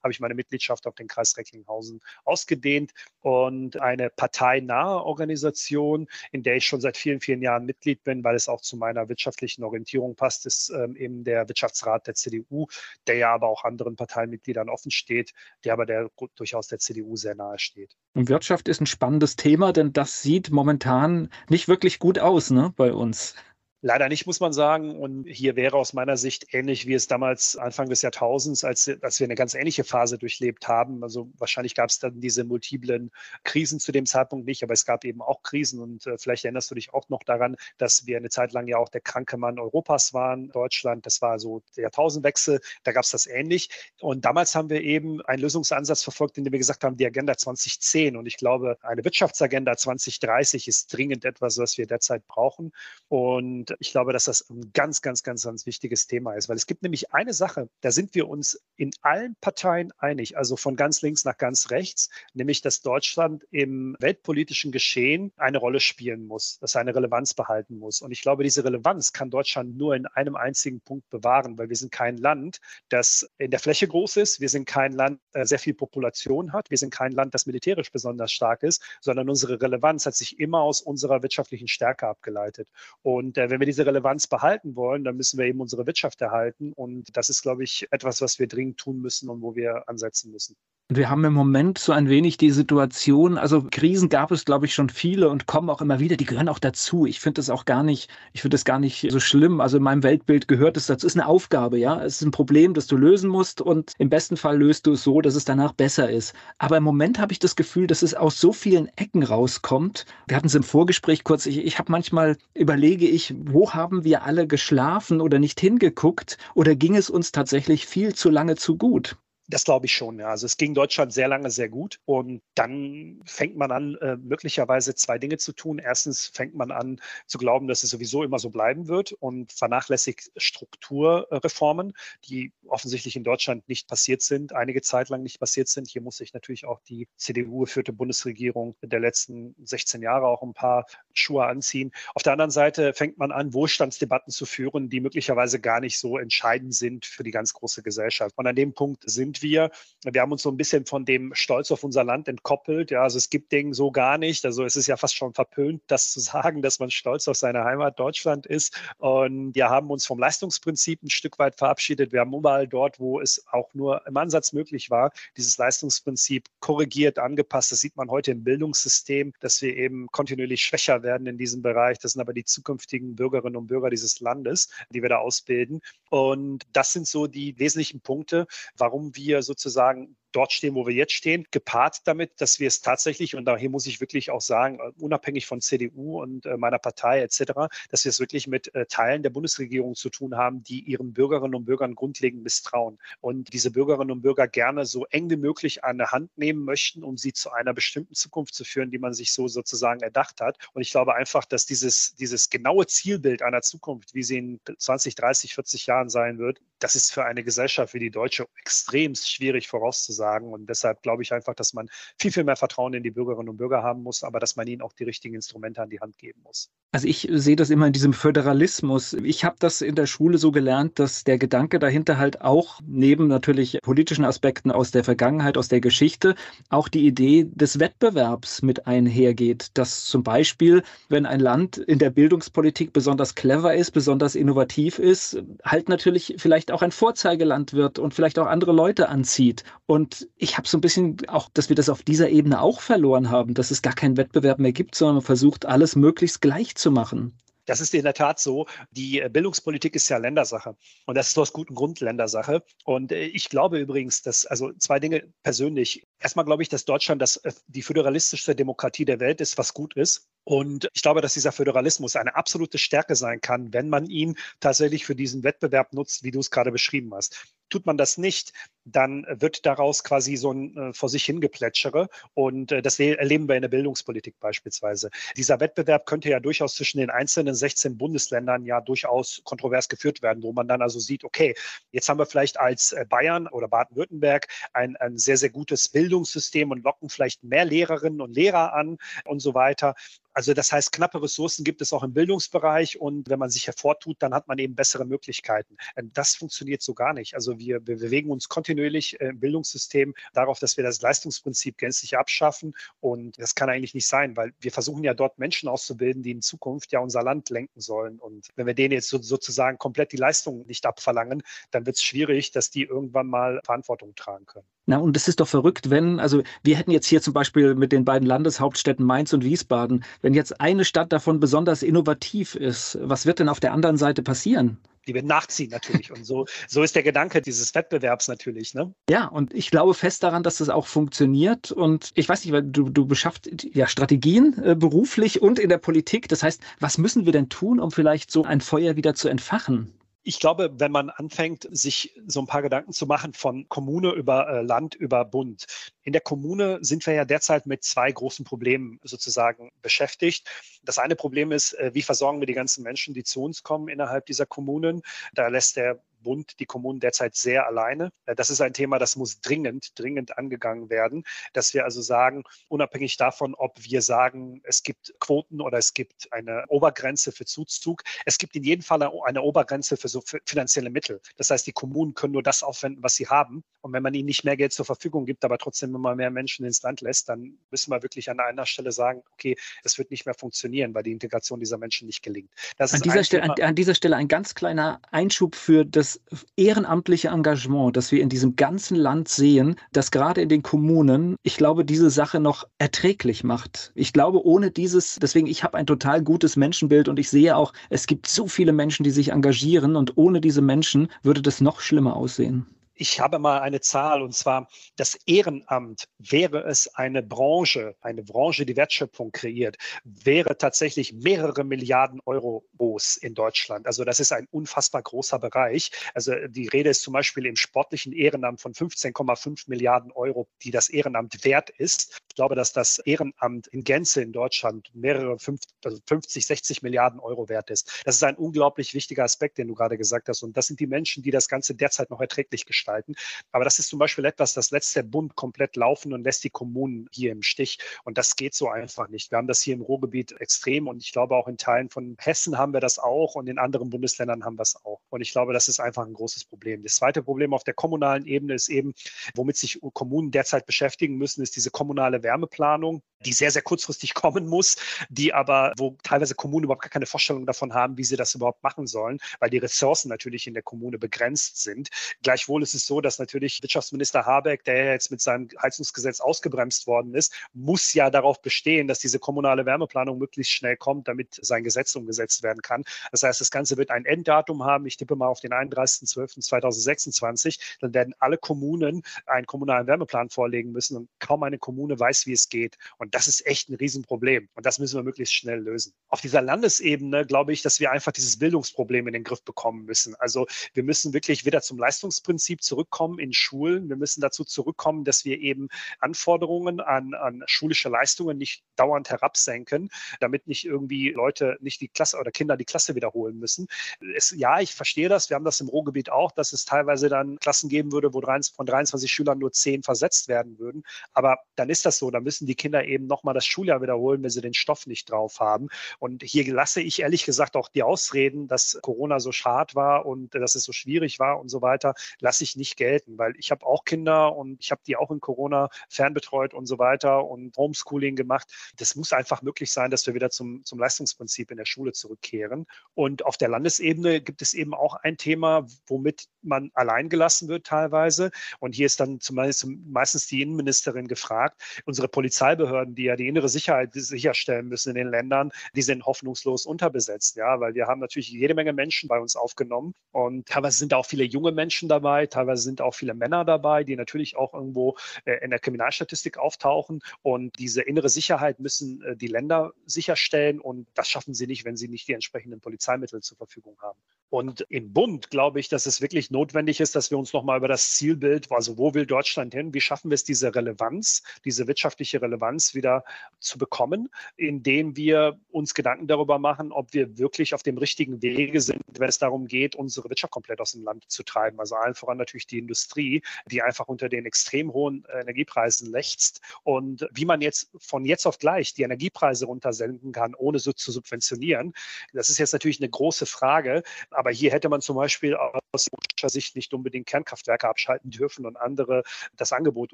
habe ich meine Mitgliedschaft auf den Kreis Recklinghausen ausgedehnt und eine parteinahe Organisation, in der ich schon seit vielen, vielen Jahren Mitglied bin, weil es auch zu meiner wirtschaftlichen Orientierung passt, ist ähm, eben der Wirtschaftsrat der CDU, der ja aber auch anderen Parteimitgliedern offen steht, der aber der durchaus der CDU sehr nahe steht. Und Wirtschaft ist ein spannendes Thema, denn das sieht momentan nicht wirklich gut aus ne, bei uns. Leider nicht, muss man sagen. Und hier wäre aus meiner Sicht ähnlich wie es damals Anfang des Jahrtausends, als, als wir eine ganz ähnliche Phase durchlebt haben. Also wahrscheinlich gab es dann diese multiplen Krisen zu dem Zeitpunkt nicht, aber es gab eben auch Krisen. Und äh, vielleicht erinnerst du dich auch noch daran, dass wir eine Zeit lang ja auch der kranke Mann Europas waren, Deutschland. Das war so der Jahrtausendwechsel. Da gab es das ähnlich. Und damals haben wir eben einen Lösungsansatz verfolgt, indem wir gesagt haben, die Agenda 2010. Und ich glaube, eine Wirtschaftsagenda 2030 ist dringend etwas, was wir derzeit brauchen. Und ich glaube, dass das ein ganz, ganz, ganz, ganz wichtiges Thema ist, weil es gibt nämlich eine Sache, da sind wir uns in allen Parteien einig, also von ganz links nach ganz rechts, nämlich, dass Deutschland im weltpolitischen Geschehen eine Rolle spielen muss, dass er eine Relevanz behalten muss. Und ich glaube, diese Relevanz kann Deutschland nur in einem einzigen Punkt bewahren, weil wir sind kein Land, das in der Fläche groß ist. Wir sind kein Land, das sehr viel Population hat. Wir sind kein Land, das militärisch besonders stark ist, sondern unsere Relevanz hat sich immer aus unserer wirtschaftlichen Stärke abgeleitet. Und äh, wenn wir diese Relevanz behalten wollen, dann müssen wir eben unsere Wirtschaft erhalten. Und das ist, glaube ich, etwas, was wir dringend tun müssen und wo wir ansetzen müssen. Wir haben im Moment so ein wenig die Situation, also Krisen gab es, glaube ich, schon viele und kommen auch immer wieder, die gehören auch dazu. Ich finde das auch gar nicht, ich finde das gar nicht so schlimm. Also in meinem Weltbild gehört es dazu. Es ist eine Aufgabe, ja. Es ist ein Problem, das du lösen musst und im besten Fall löst du es so, dass es danach besser ist. Aber im Moment habe ich das Gefühl, dass es aus so vielen Ecken rauskommt. Wir hatten es im Vorgespräch kurz. Ich, ich habe manchmal überlege ich, wo haben wir alle geschlafen oder nicht hingeguckt oder ging es uns tatsächlich viel zu lange zu gut? Das glaube ich schon. Ja. Also es ging Deutschland sehr lange sehr gut und dann fängt man an, äh, möglicherweise zwei Dinge zu tun. Erstens fängt man an zu glauben, dass es sowieso immer so bleiben wird und vernachlässigt Strukturreformen, die offensichtlich in Deutschland nicht passiert sind, einige Zeit lang nicht passiert sind. Hier muss sich natürlich auch die CDU-geführte Bundesregierung der letzten 16 Jahre auch ein paar Schuhe anziehen. Auf der anderen Seite fängt man an, Wohlstandsdebatten zu führen, die möglicherweise gar nicht so entscheidend sind für die ganz große Gesellschaft. Und an dem Punkt wir. Wir haben uns so ein bisschen von dem Stolz auf unser Land entkoppelt. Ja, also es gibt Dinge so gar nicht. Also es ist ja fast schon verpönt, das zu sagen, dass man stolz auf seine Heimat Deutschland ist. Und wir haben uns vom Leistungsprinzip ein Stück weit verabschiedet. Wir haben überall dort, wo es auch nur im Ansatz möglich war, dieses Leistungsprinzip korrigiert, angepasst. Das sieht man heute im Bildungssystem, dass wir eben kontinuierlich schwächer werden in diesem Bereich. Das sind aber die zukünftigen Bürgerinnen und Bürger dieses Landes, die wir da ausbilden. Und das sind so die wesentlichen Punkte, warum wir wir sozusagen dort stehen, wo wir jetzt stehen, gepaart damit, dass wir es tatsächlich, und daher muss ich wirklich auch sagen, äh, unabhängig von CDU und äh, meiner Partei etc., dass wir es wirklich mit äh, Teilen der Bundesregierung zu tun haben, die ihren Bürgerinnen und Bürgern grundlegend misstrauen und diese Bürgerinnen und Bürger gerne so eng wie möglich an der Hand nehmen möchten, um sie zu einer bestimmten Zukunft zu führen, die man sich so sozusagen erdacht hat. Und ich glaube einfach, dass dieses, dieses genaue Zielbild einer Zukunft, wie sie in 20, 30, 40 Jahren sein wird, das ist für eine Gesellschaft wie die deutsche extrem schwierig vorauszusagen sagen. Und deshalb glaube ich einfach, dass man viel, viel mehr Vertrauen in die Bürgerinnen und Bürger haben muss, aber dass man ihnen auch die richtigen Instrumente an die Hand geben muss. Also ich sehe das immer in diesem Föderalismus. Ich habe das in der Schule so gelernt, dass der Gedanke dahinter halt auch neben natürlich politischen Aspekten aus der Vergangenheit, aus der Geschichte, auch die Idee des Wettbewerbs mit einhergeht. Dass zum Beispiel, wenn ein Land in der Bildungspolitik besonders clever ist, besonders innovativ ist, halt natürlich vielleicht auch ein Vorzeigeland wird und vielleicht auch andere Leute anzieht. Und ich habe so ein bisschen auch, dass wir das auf dieser Ebene auch verloren haben, dass es gar keinen Wettbewerb mehr gibt, sondern man versucht, alles möglichst gleich zu machen. Das ist in der Tat so. Die äh, Bildungspolitik ist ja Ländersache. Und das ist aus gutem Grund Ländersache. Und äh, ich glaube übrigens, dass, also zwei Dinge persönlich. Erstmal glaube ich, dass Deutschland das, äh, die föderalistischste Demokratie der Welt ist, was gut ist. Und ich glaube, dass dieser Föderalismus eine absolute Stärke sein kann, wenn man ihn tatsächlich für diesen Wettbewerb nutzt, wie du es gerade beschrieben hast. Tut man das nicht, dann wird daraus quasi so ein äh, vor sich hingeplätschere. Und äh, das erleben wir in der Bildungspolitik beispielsweise. Dieser Wettbewerb könnte ja durchaus zwischen den einzelnen 16 Bundesländern ja durchaus kontrovers geführt werden, wo man dann also sieht, okay, jetzt haben wir vielleicht als äh, Bayern oder Baden-Württemberg ein, ein sehr, sehr gutes Bildungssystem und locken vielleicht mehr Lehrerinnen und Lehrer an und so weiter. Also das heißt, knappe Ressourcen gibt es auch im Bildungsbereich und wenn man sich hervortut, dann hat man eben bessere Möglichkeiten. Das funktioniert so gar nicht. Also wir, wir bewegen uns kontinuierlich im Bildungssystem darauf, dass wir das Leistungsprinzip gänzlich abschaffen und das kann eigentlich nicht sein, weil wir versuchen ja dort Menschen auszubilden, die in Zukunft ja unser Land lenken sollen und wenn wir denen jetzt so, sozusagen komplett die Leistung nicht abverlangen, dann wird es schwierig, dass die irgendwann mal Verantwortung tragen können. Na, und es ist doch verrückt, wenn, also wir hätten jetzt hier zum Beispiel mit den beiden Landeshauptstädten Mainz und Wiesbaden, wenn jetzt eine Stadt davon besonders innovativ ist, was wird denn auf der anderen Seite passieren? Die wir nachziehen natürlich. Und so, so ist der Gedanke dieses Wettbewerbs natürlich. Ne? Ja, und ich glaube fest daran, dass das auch funktioniert. Und ich weiß nicht, weil du, du beschafft ja Strategien äh, beruflich und in der Politik. Das heißt, was müssen wir denn tun, um vielleicht so ein Feuer wieder zu entfachen? Ich glaube, wenn man anfängt, sich so ein paar Gedanken zu machen von Kommune über äh, Land über Bund. In der Kommune sind wir ja derzeit mit zwei großen Problemen sozusagen beschäftigt. Das eine Problem ist, äh, wie versorgen wir die ganzen Menschen, die zu uns kommen innerhalb dieser Kommunen? Da lässt der Bund die Kommunen derzeit sehr alleine. Äh, das ist ein Thema, das muss dringend, dringend angegangen werden, dass wir also sagen, unabhängig davon, ob wir sagen, es gibt Quoten oder es gibt eine Obergrenze für Zuzug, es gibt in jedem Fall eine Obergrenze für so finanzielle Mittel. Das heißt, die Kommunen können nur das aufwenden, was sie haben. Und wenn man ihnen nicht mehr Geld zur Verfügung gibt, aber trotzdem immer mehr Menschen ins Land lässt, dann müssen wir wirklich an einer Stelle sagen, okay, es wird nicht mehr funktionieren, weil die Integration dieser Menschen nicht gelingt. An dieser, Stelle, an, an dieser Stelle ein ganz kleiner Einschub für das ehrenamtliche Engagement, das wir in diesem ganzen Land sehen, das gerade in den Kommunen, ich glaube, diese Sache noch erträglich macht. Ich glaube, ohne dieses, deswegen, ich habe ein total gutes Menschenbild und ich sehe auch, es gibt so viele Menschen, die sich engagieren und ohne diese Menschen würde das noch schlimmer aussehen. Ich habe mal eine Zahl und zwar das Ehrenamt, wäre es eine Branche, eine Branche, die Wertschöpfung kreiert, wäre tatsächlich mehrere Milliarden Euro groß in Deutschland. Also das ist ein unfassbar großer Bereich. Also die Rede ist zum Beispiel im sportlichen Ehrenamt von 15,5 Milliarden Euro, die das Ehrenamt wert ist. Ich glaube, dass das Ehrenamt in Gänze in Deutschland mehrere 50, 60 also Milliarden Euro wert ist. Das ist ein unglaublich wichtiger Aspekt, den du gerade gesagt hast. Und das sind die Menschen, die das Ganze derzeit noch erträglich gestalten gestalten. Aber das ist zum Beispiel etwas, das lässt der Bund komplett laufen und lässt die Kommunen hier im Stich. Und das geht so einfach nicht. Wir haben das hier im Ruhrgebiet extrem und ich glaube auch in Teilen von Hessen haben wir das auch und in anderen Bundesländern haben wir es auch. Und ich glaube, das ist einfach ein großes Problem. Das zweite Problem auf der kommunalen Ebene ist eben, womit sich Kommunen derzeit beschäftigen müssen, ist diese kommunale Wärmeplanung die sehr, sehr kurzfristig kommen muss, die aber, wo teilweise Kommunen überhaupt gar keine Vorstellung davon haben, wie sie das überhaupt machen sollen, weil die Ressourcen natürlich in der Kommune begrenzt sind. Gleichwohl ist es so, dass natürlich Wirtschaftsminister Habeck, der jetzt mit seinem Heizungsgesetz ausgebremst worden ist, muss ja darauf bestehen, dass diese kommunale Wärmeplanung möglichst schnell kommt, damit sein Gesetz umgesetzt werden kann. Das heißt, das Ganze wird ein Enddatum haben. Ich tippe mal auf den 31.12.2026. Dann werden alle Kommunen einen kommunalen Wärmeplan vorlegen müssen und kaum eine Kommune weiß, wie es geht. Und das ist echt ein Riesenproblem. Und das müssen wir möglichst schnell lösen. Auf dieser Landesebene glaube ich, dass wir einfach dieses Bildungsproblem in den Griff bekommen müssen. Also wir müssen wirklich wieder zum Leistungsprinzip zurückkommen in Schulen. Wir müssen dazu zurückkommen, dass wir eben Anforderungen an, an schulische Leistungen nicht dauernd herabsenken, damit nicht irgendwie Leute nicht die Klasse oder Kinder die Klasse wiederholen müssen. Es, ja, ich verstehe das. Wir haben das im Ruhrgebiet auch, dass es teilweise dann Klassen geben würde, wo von 23 Schülern nur 10 versetzt werden würden. Aber dann ist das so. Da müssen die Kinder eben nochmal das Schuljahr wiederholen, wenn sie den Stoff nicht drauf haben. Und hier lasse ich ehrlich gesagt auch die Ausreden, dass Corona so schad war und dass es so schwierig war und so weiter, lasse ich nicht gelten, weil ich habe auch Kinder und ich habe die auch in Corona fernbetreut und so weiter und Homeschooling gemacht. Das muss einfach möglich sein, dass wir wieder zum, zum Leistungsprinzip in der Schule zurückkehren. Und auf der Landesebene gibt es eben auch ein Thema, womit man allein gelassen wird teilweise. Und hier ist dann zumindest meistens die Innenministerin gefragt. Unsere Polizeibehörden Behörden, die ja die innere Sicherheit sicherstellen müssen in den Ländern, die sind hoffnungslos unterbesetzt, ja, weil wir haben natürlich jede Menge Menschen bei uns aufgenommen und teilweise sind da auch viele junge Menschen dabei, teilweise sind auch viele Männer dabei, die natürlich auch irgendwo äh, in der Kriminalstatistik auftauchen und diese innere Sicherheit müssen äh, die Länder sicherstellen und das schaffen sie nicht, wenn sie nicht die entsprechenden Polizeimittel zur Verfügung haben. Und im Bund glaube ich, dass es wirklich notwendig ist, dass wir uns nochmal über das Zielbild, also wo will Deutschland hin, wie schaffen wir es, diese Relevanz, diese wirtschaftliche Relevanz wieder zu bekommen, indem wir uns Gedanken darüber machen, ob wir wirklich auf dem richtigen Wege sind, wenn es darum geht, unsere Wirtschaft komplett aus dem Land zu treiben. Also allen voran natürlich die Industrie, die einfach unter den extrem hohen Energiepreisen lechzt. Und wie man jetzt von jetzt auf gleich die Energiepreise runtersenden kann, ohne so zu subventionieren, das ist jetzt natürlich eine große Frage. Aber hier hätte man zum Beispiel aus politischer Sicht nicht unbedingt Kernkraftwerke abschalten dürfen und andere das Angebot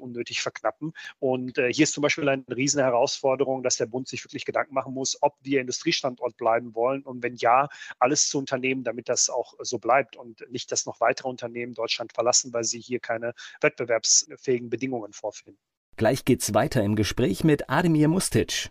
unnötig verknappen. Und äh, hier ist zum Beispiel eine riesen Herausforderung, dass der Bund sich wirklich Gedanken machen muss, ob wir Industriestandort bleiben wollen und wenn ja, alles zu unternehmen, damit das auch so bleibt und nicht, dass noch weitere Unternehmen Deutschland verlassen, weil sie hier keine wettbewerbsfähigen Bedingungen vorfinden. Gleich geht's weiter im Gespräch mit Ademir Mustic.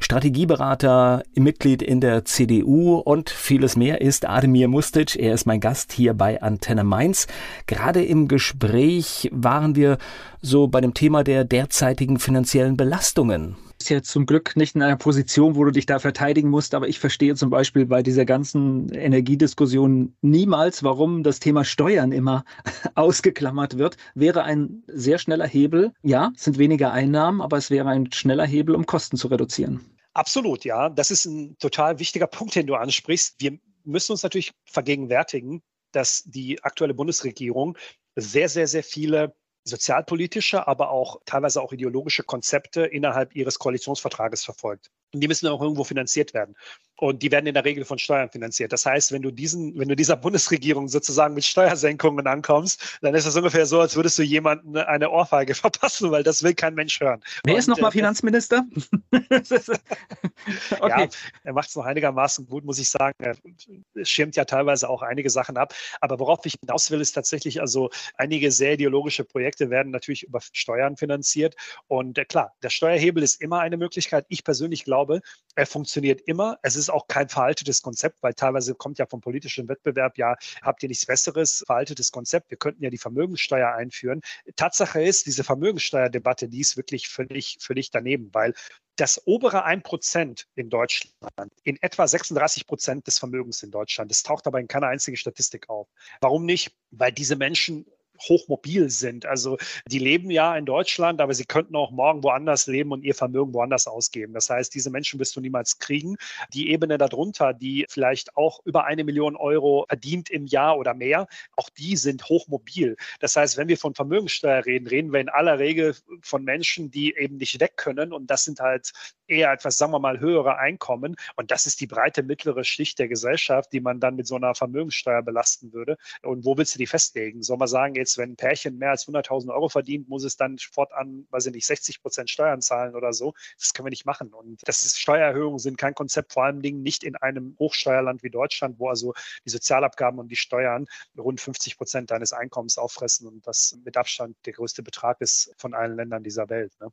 Strategieberater, Mitglied in der CDU und vieles mehr ist Ademir Mustic. Er ist mein Gast hier bei Antenne Mainz. Gerade im Gespräch waren wir so bei dem Thema der derzeitigen finanziellen Belastungen ja zum Glück nicht in einer Position, wo du dich da verteidigen musst, aber ich verstehe zum Beispiel bei dieser ganzen Energiediskussion niemals, warum das Thema Steuern immer ausgeklammert wird. Wäre ein sehr schneller Hebel. Ja, es sind weniger Einnahmen, aber es wäre ein schneller Hebel, um Kosten zu reduzieren. Absolut, ja. Das ist ein total wichtiger Punkt, den du ansprichst. Wir müssen uns natürlich vergegenwärtigen, dass die aktuelle Bundesregierung sehr, sehr, sehr viele sozialpolitische, aber auch teilweise auch ideologische Konzepte innerhalb ihres Koalitionsvertrages verfolgt. Und die müssen auch irgendwo finanziert werden. Und die werden in der Regel von Steuern finanziert. Das heißt, wenn du diesen, wenn du dieser Bundesregierung sozusagen mit Steuersenkungen ankommst, dann ist das ungefähr so, als würdest du jemanden eine Ohrfeige verpassen, weil das will kein Mensch hören. Wer ist nochmal äh, Finanzminister? okay. Ja, er macht es noch einigermaßen gut, muss ich sagen. Er schirmt ja teilweise auch einige Sachen ab. Aber worauf ich hinaus will, ist tatsächlich, also einige sehr ideologische Projekte werden natürlich über Steuern finanziert. Und äh, klar, der Steuerhebel ist immer eine Möglichkeit. Ich persönlich glaube, er funktioniert immer. Es ist auch kein veraltetes Konzept, weil teilweise kommt ja vom politischen Wettbewerb, ja, habt ihr nichts Besseres, veraltetes Konzept. Wir könnten ja die Vermögenssteuer einführen. Tatsache ist, diese Vermögenssteuerdebatte, die ist wirklich völlig, völlig daneben, weil das obere 1% in Deutschland in etwa 36 Prozent des Vermögens in Deutschland. Das taucht aber in keiner einzigen Statistik auf. Warum nicht? Weil diese Menschen hochmobil sind. Also die leben ja in Deutschland, aber sie könnten auch morgen woanders leben und ihr Vermögen woanders ausgeben. Das heißt, diese Menschen wirst du niemals kriegen. Die Ebene darunter, die vielleicht auch über eine Million Euro verdient im Jahr oder mehr, auch die sind hochmobil. Das heißt, wenn wir von Vermögenssteuer reden, reden wir in aller Regel von Menschen, die eben nicht weg können. Und das sind halt eher etwas, sagen wir mal, höhere Einkommen. Und das ist die breite mittlere Schicht der Gesellschaft, die man dann mit so einer Vermögenssteuer belasten würde. Und wo willst du die festlegen? Soll man sagen, jetzt, wenn ein Pärchen mehr als 100.000 Euro verdient, muss es dann fortan, weiß ich nicht, 60 Prozent Steuern zahlen oder so? Das können wir nicht machen. Und das ist, Steuererhöhungen sind kein Konzept, vor allen Dingen nicht in einem Hochsteuerland wie Deutschland, wo also die Sozialabgaben und die Steuern rund 50 Prozent deines Einkommens auffressen und das mit Abstand der größte Betrag ist von allen Ländern dieser Welt. Ne?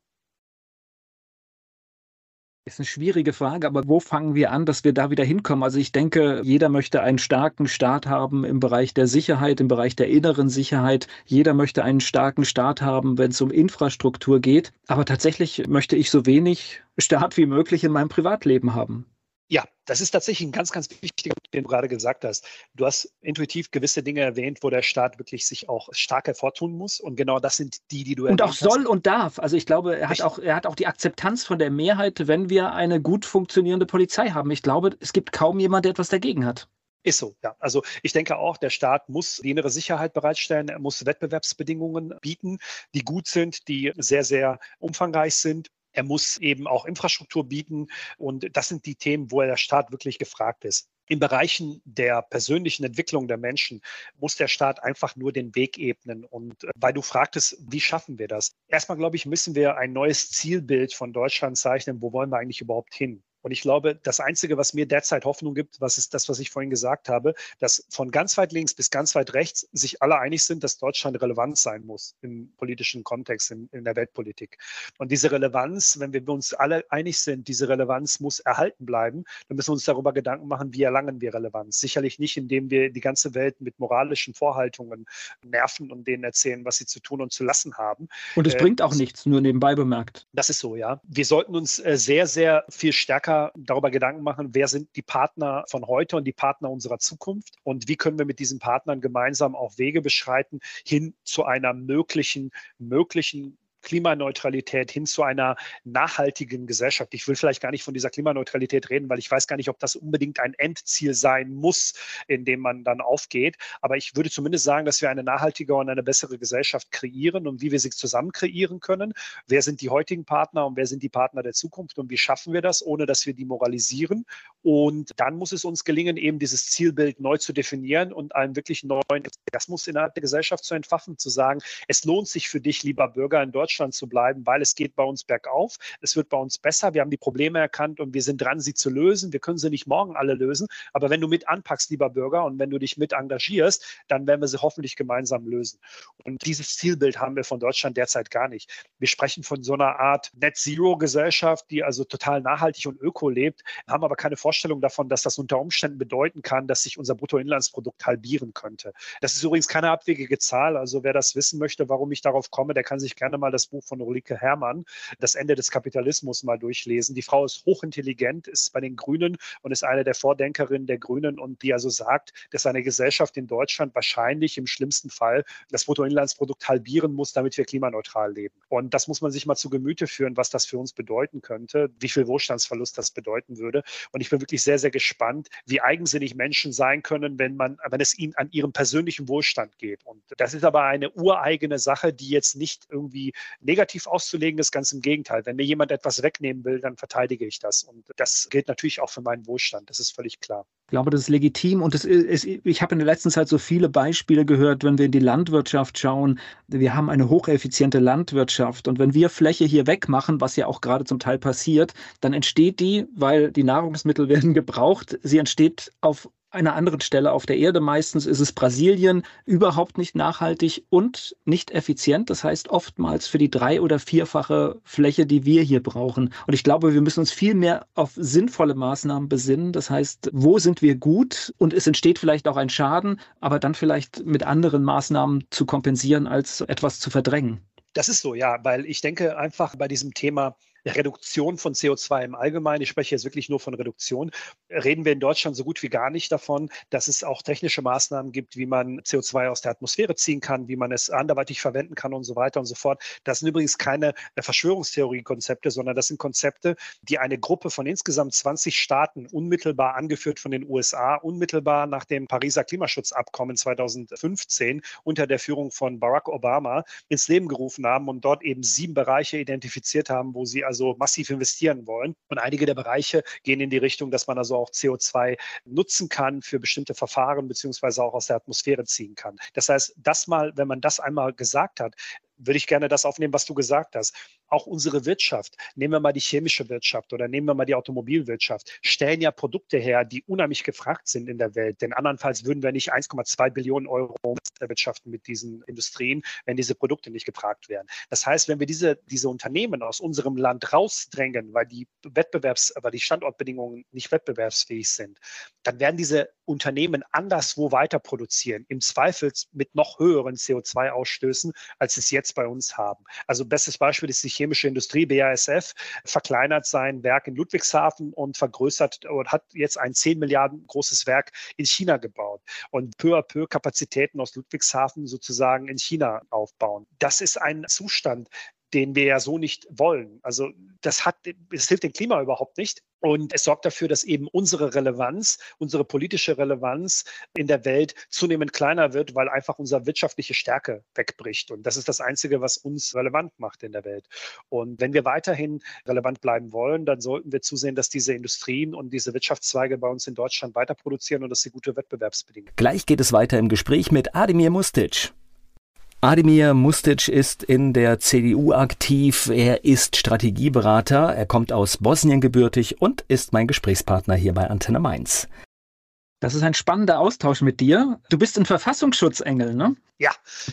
Ist eine schwierige Frage, aber wo fangen wir an, dass wir da wieder hinkommen? Also ich denke, jeder möchte einen starken Staat haben im Bereich der Sicherheit, im Bereich der inneren Sicherheit. Jeder möchte einen starken Staat haben, wenn es um Infrastruktur geht. Aber tatsächlich möchte ich so wenig Staat wie möglich in meinem Privatleben haben. Ja, das ist tatsächlich ein ganz, ganz wichtiger Punkt, den du gerade gesagt hast. Du hast intuitiv gewisse Dinge erwähnt, wo der Staat wirklich sich auch stark hervortun muss. Und genau das sind die, die du Und auch soll und darf. Also ich glaube, er hat, auch, er hat auch die Akzeptanz von der Mehrheit, wenn wir eine gut funktionierende Polizei haben. Ich glaube, es gibt kaum jemand, der etwas dagegen hat. Ist so, ja. Also ich denke auch, der Staat muss die innere Sicherheit bereitstellen, er muss Wettbewerbsbedingungen bieten, die gut sind, die sehr, sehr umfangreich sind. Er muss eben auch Infrastruktur bieten. Und das sind die Themen, wo der Staat wirklich gefragt ist. In Bereichen der persönlichen Entwicklung der Menschen muss der Staat einfach nur den Weg ebnen. Und äh, weil du fragtest, wie schaffen wir das? Erstmal, glaube ich, müssen wir ein neues Zielbild von Deutschland zeichnen. Wo wollen wir eigentlich überhaupt hin? Und ich glaube, das Einzige, was mir derzeit Hoffnung gibt, was ist das, was ich vorhin gesagt habe, dass von ganz weit links bis ganz weit rechts sich alle einig sind, dass Deutschland relevant sein muss im politischen Kontext, in, in der Weltpolitik. Und diese Relevanz, wenn wir uns alle einig sind, diese Relevanz muss erhalten bleiben, dann müssen wir uns darüber Gedanken machen, wie erlangen wir Relevanz. Sicherlich nicht, indem wir die ganze Welt mit moralischen Vorhaltungen nerven und denen erzählen, was sie zu tun und zu lassen haben. Und es äh, bringt auch nichts, nur nebenbei bemerkt. Das ist so, ja. Wir sollten uns äh, sehr, sehr viel stärker darüber Gedanken machen, wer sind die Partner von heute und die Partner unserer Zukunft? Und wie können wir mit diesen Partnern gemeinsam auch Wege beschreiten hin zu einer möglichen, möglichen Klimaneutralität hin zu einer nachhaltigen Gesellschaft. Ich will vielleicht gar nicht von dieser Klimaneutralität reden, weil ich weiß gar nicht, ob das unbedingt ein Endziel sein muss, in dem man dann aufgeht. Aber ich würde zumindest sagen, dass wir eine nachhaltige und eine bessere Gesellschaft kreieren und wie wir sie zusammen kreieren können. Wer sind die heutigen Partner und wer sind die Partner der Zukunft und wie schaffen wir das, ohne dass wir die moralisieren? Und dann muss es uns gelingen, eben dieses Zielbild neu zu definieren und einen wirklich neuen, das muss innerhalb der Gesellschaft zu entfachen, zu sagen, es lohnt sich für dich, lieber Bürger in Deutschland, Deutschland zu bleiben, weil es geht bei uns bergauf. Es wird bei uns besser. Wir haben die Probleme erkannt und wir sind dran, sie zu lösen. Wir können sie nicht morgen alle lösen. Aber wenn du mit anpackst, lieber Bürger, und wenn du dich mit engagierst, dann werden wir sie hoffentlich gemeinsam lösen. Und dieses Zielbild haben wir von Deutschland derzeit gar nicht. Wir sprechen von so einer Art Net-Zero-Gesellschaft, die also total nachhaltig und öko lebt, haben aber keine Vorstellung davon, dass das unter Umständen bedeuten kann, dass sich unser Bruttoinlandsprodukt halbieren könnte. Das ist übrigens keine abwegige Zahl. Also wer das wissen möchte, warum ich darauf komme, der kann sich gerne mal das das Buch von Ulrike Herrmann, Das Ende des Kapitalismus, mal durchlesen. Die Frau ist hochintelligent, ist bei den Grünen und ist eine der Vordenkerinnen der Grünen und die also sagt, dass eine Gesellschaft in Deutschland wahrscheinlich im schlimmsten Fall das Bruttoinlandsprodukt halbieren muss, damit wir klimaneutral leben. Und das muss man sich mal zu Gemüte führen, was das für uns bedeuten könnte, wie viel Wohlstandsverlust das bedeuten würde. Und ich bin wirklich sehr, sehr gespannt, wie eigensinnig Menschen sein können, wenn man, wenn es ihnen an ihrem persönlichen Wohlstand geht. Und das ist aber eine ureigene Sache, die jetzt nicht irgendwie negativ auszulegen ist, ganz im Gegenteil. Wenn mir jemand etwas wegnehmen will, dann verteidige ich das. Und das gilt natürlich auch für meinen Wohlstand. Das ist völlig klar. Ich glaube, das ist legitim und es ist, ich habe in der letzten Zeit so viele Beispiele gehört, wenn wir in die Landwirtschaft schauen. Wir haben eine hocheffiziente Landwirtschaft und wenn wir Fläche hier wegmachen, was ja auch gerade zum Teil passiert, dann entsteht die, weil die Nahrungsmittel werden gebraucht, sie entsteht auf einer anderen Stelle auf der Erde. Meistens ist es Brasilien überhaupt nicht nachhaltig und nicht effizient. Das heißt oftmals für die drei- oder vierfache Fläche, die wir hier brauchen. Und ich glaube, wir müssen uns viel mehr auf sinnvolle Maßnahmen besinnen. Das heißt, wo sind wir gut und es entsteht vielleicht auch ein Schaden, aber dann vielleicht mit anderen Maßnahmen zu kompensieren, als etwas zu verdrängen. Das ist so, ja, weil ich denke einfach bei diesem Thema Reduktion von CO2 im Allgemeinen, ich spreche jetzt wirklich nur von Reduktion, reden wir in Deutschland so gut wie gar nicht davon, dass es auch technische Maßnahmen gibt, wie man CO2 aus der Atmosphäre ziehen kann, wie man es anderweitig verwenden kann und so weiter und so fort. Das sind übrigens keine Verschwörungstheorie-Konzepte, sondern das sind Konzepte, die eine Gruppe von insgesamt 20 Staaten, unmittelbar angeführt von den USA, unmittelbar nach dem Pariser Klimaschutzabkommen 2015 unter der Führung von Barack Obama ins Leben gerufen haben und dort eben sieben Bereiche identifiziert haben, wo sie also massiv investieren wollen. Und einige der Bereiche gehen in die Richtung, dass man also auch CO2 nutzen kann für bestimmte Verfahren beziehungsweise auch aus der Atmosphäre ziehen kann. Das heißt, das mal, wenn man das einmal gesagt hat, würde ich gerne das aufnehmen, was du gesagt hast. Auch unsere Wirtschaft, nehmen wir mal die chemische Wirtschaft oder nehmen wir mal die Automobilwirtschaft, stellen ja Produkte her, die unheimlich gefragt sind in der Welt. Denn andernfalls würden wir nicht 1,2 Billionen Euro wirtschaften mit diesen Industrien, wenn diese Produkte nicht gefragt wären. Das heißt, wenn wir diese, diese Unternehmen aus unserem Land rausdrängen, weil die Wettbewerbs, weil die Standortbedingungen nicht wettbewerbsfähig sind, dann werden diese Unternehmen anderswo weiter produzieren, im Zweifel mit noch höheren CO2-Ausstößen, als es jetzt bei uns haben. Also bestes Beispiel ist die chemische Industrie, BASF, verkleinert sein Werk in Ludwigshafen und vergrößert und hat jetzt ein 10 Milliarden großes Werk in China gebaut und peu à peu Kapazitäten aus Ludwigshafen sozusagen in China aufbauen. Das ist ein Zustand, den wir ja so nicht wollen. Also das hat, es hilft dem Klima überhaupt nicht. Und es sorgt dafür, dass eben unsere Relevanz, unsere politische Relevanz in der Welt zunehmend kleiner wird, weil einfach unsere wirtschaftliche Stärke wegbricht. Und das ist das Einzige, was uns relevant macht in der Welt. Und wenn wir weiterhin relevant bleiben wollen, dann sollten wir zusehen, dass diese Industrien und diese Wirtschaftszweige bei uns in Deutschland weiter produzieren und dass sie gute Wettbewerbsbedingungen. Gleich geht es weiter im Gespräch mit Ademir Mustic. Ademir Mustic ist in der CDU aktiv. Er ist Strategieberater. Er kommt aus Bosnien gebürtig und ist mein Gesprächspartner hier bei Antenne Mainz. Das ist ein spannender Austausch mit dir. Du bist ein Verfassungsschutzengel, ne? Ja,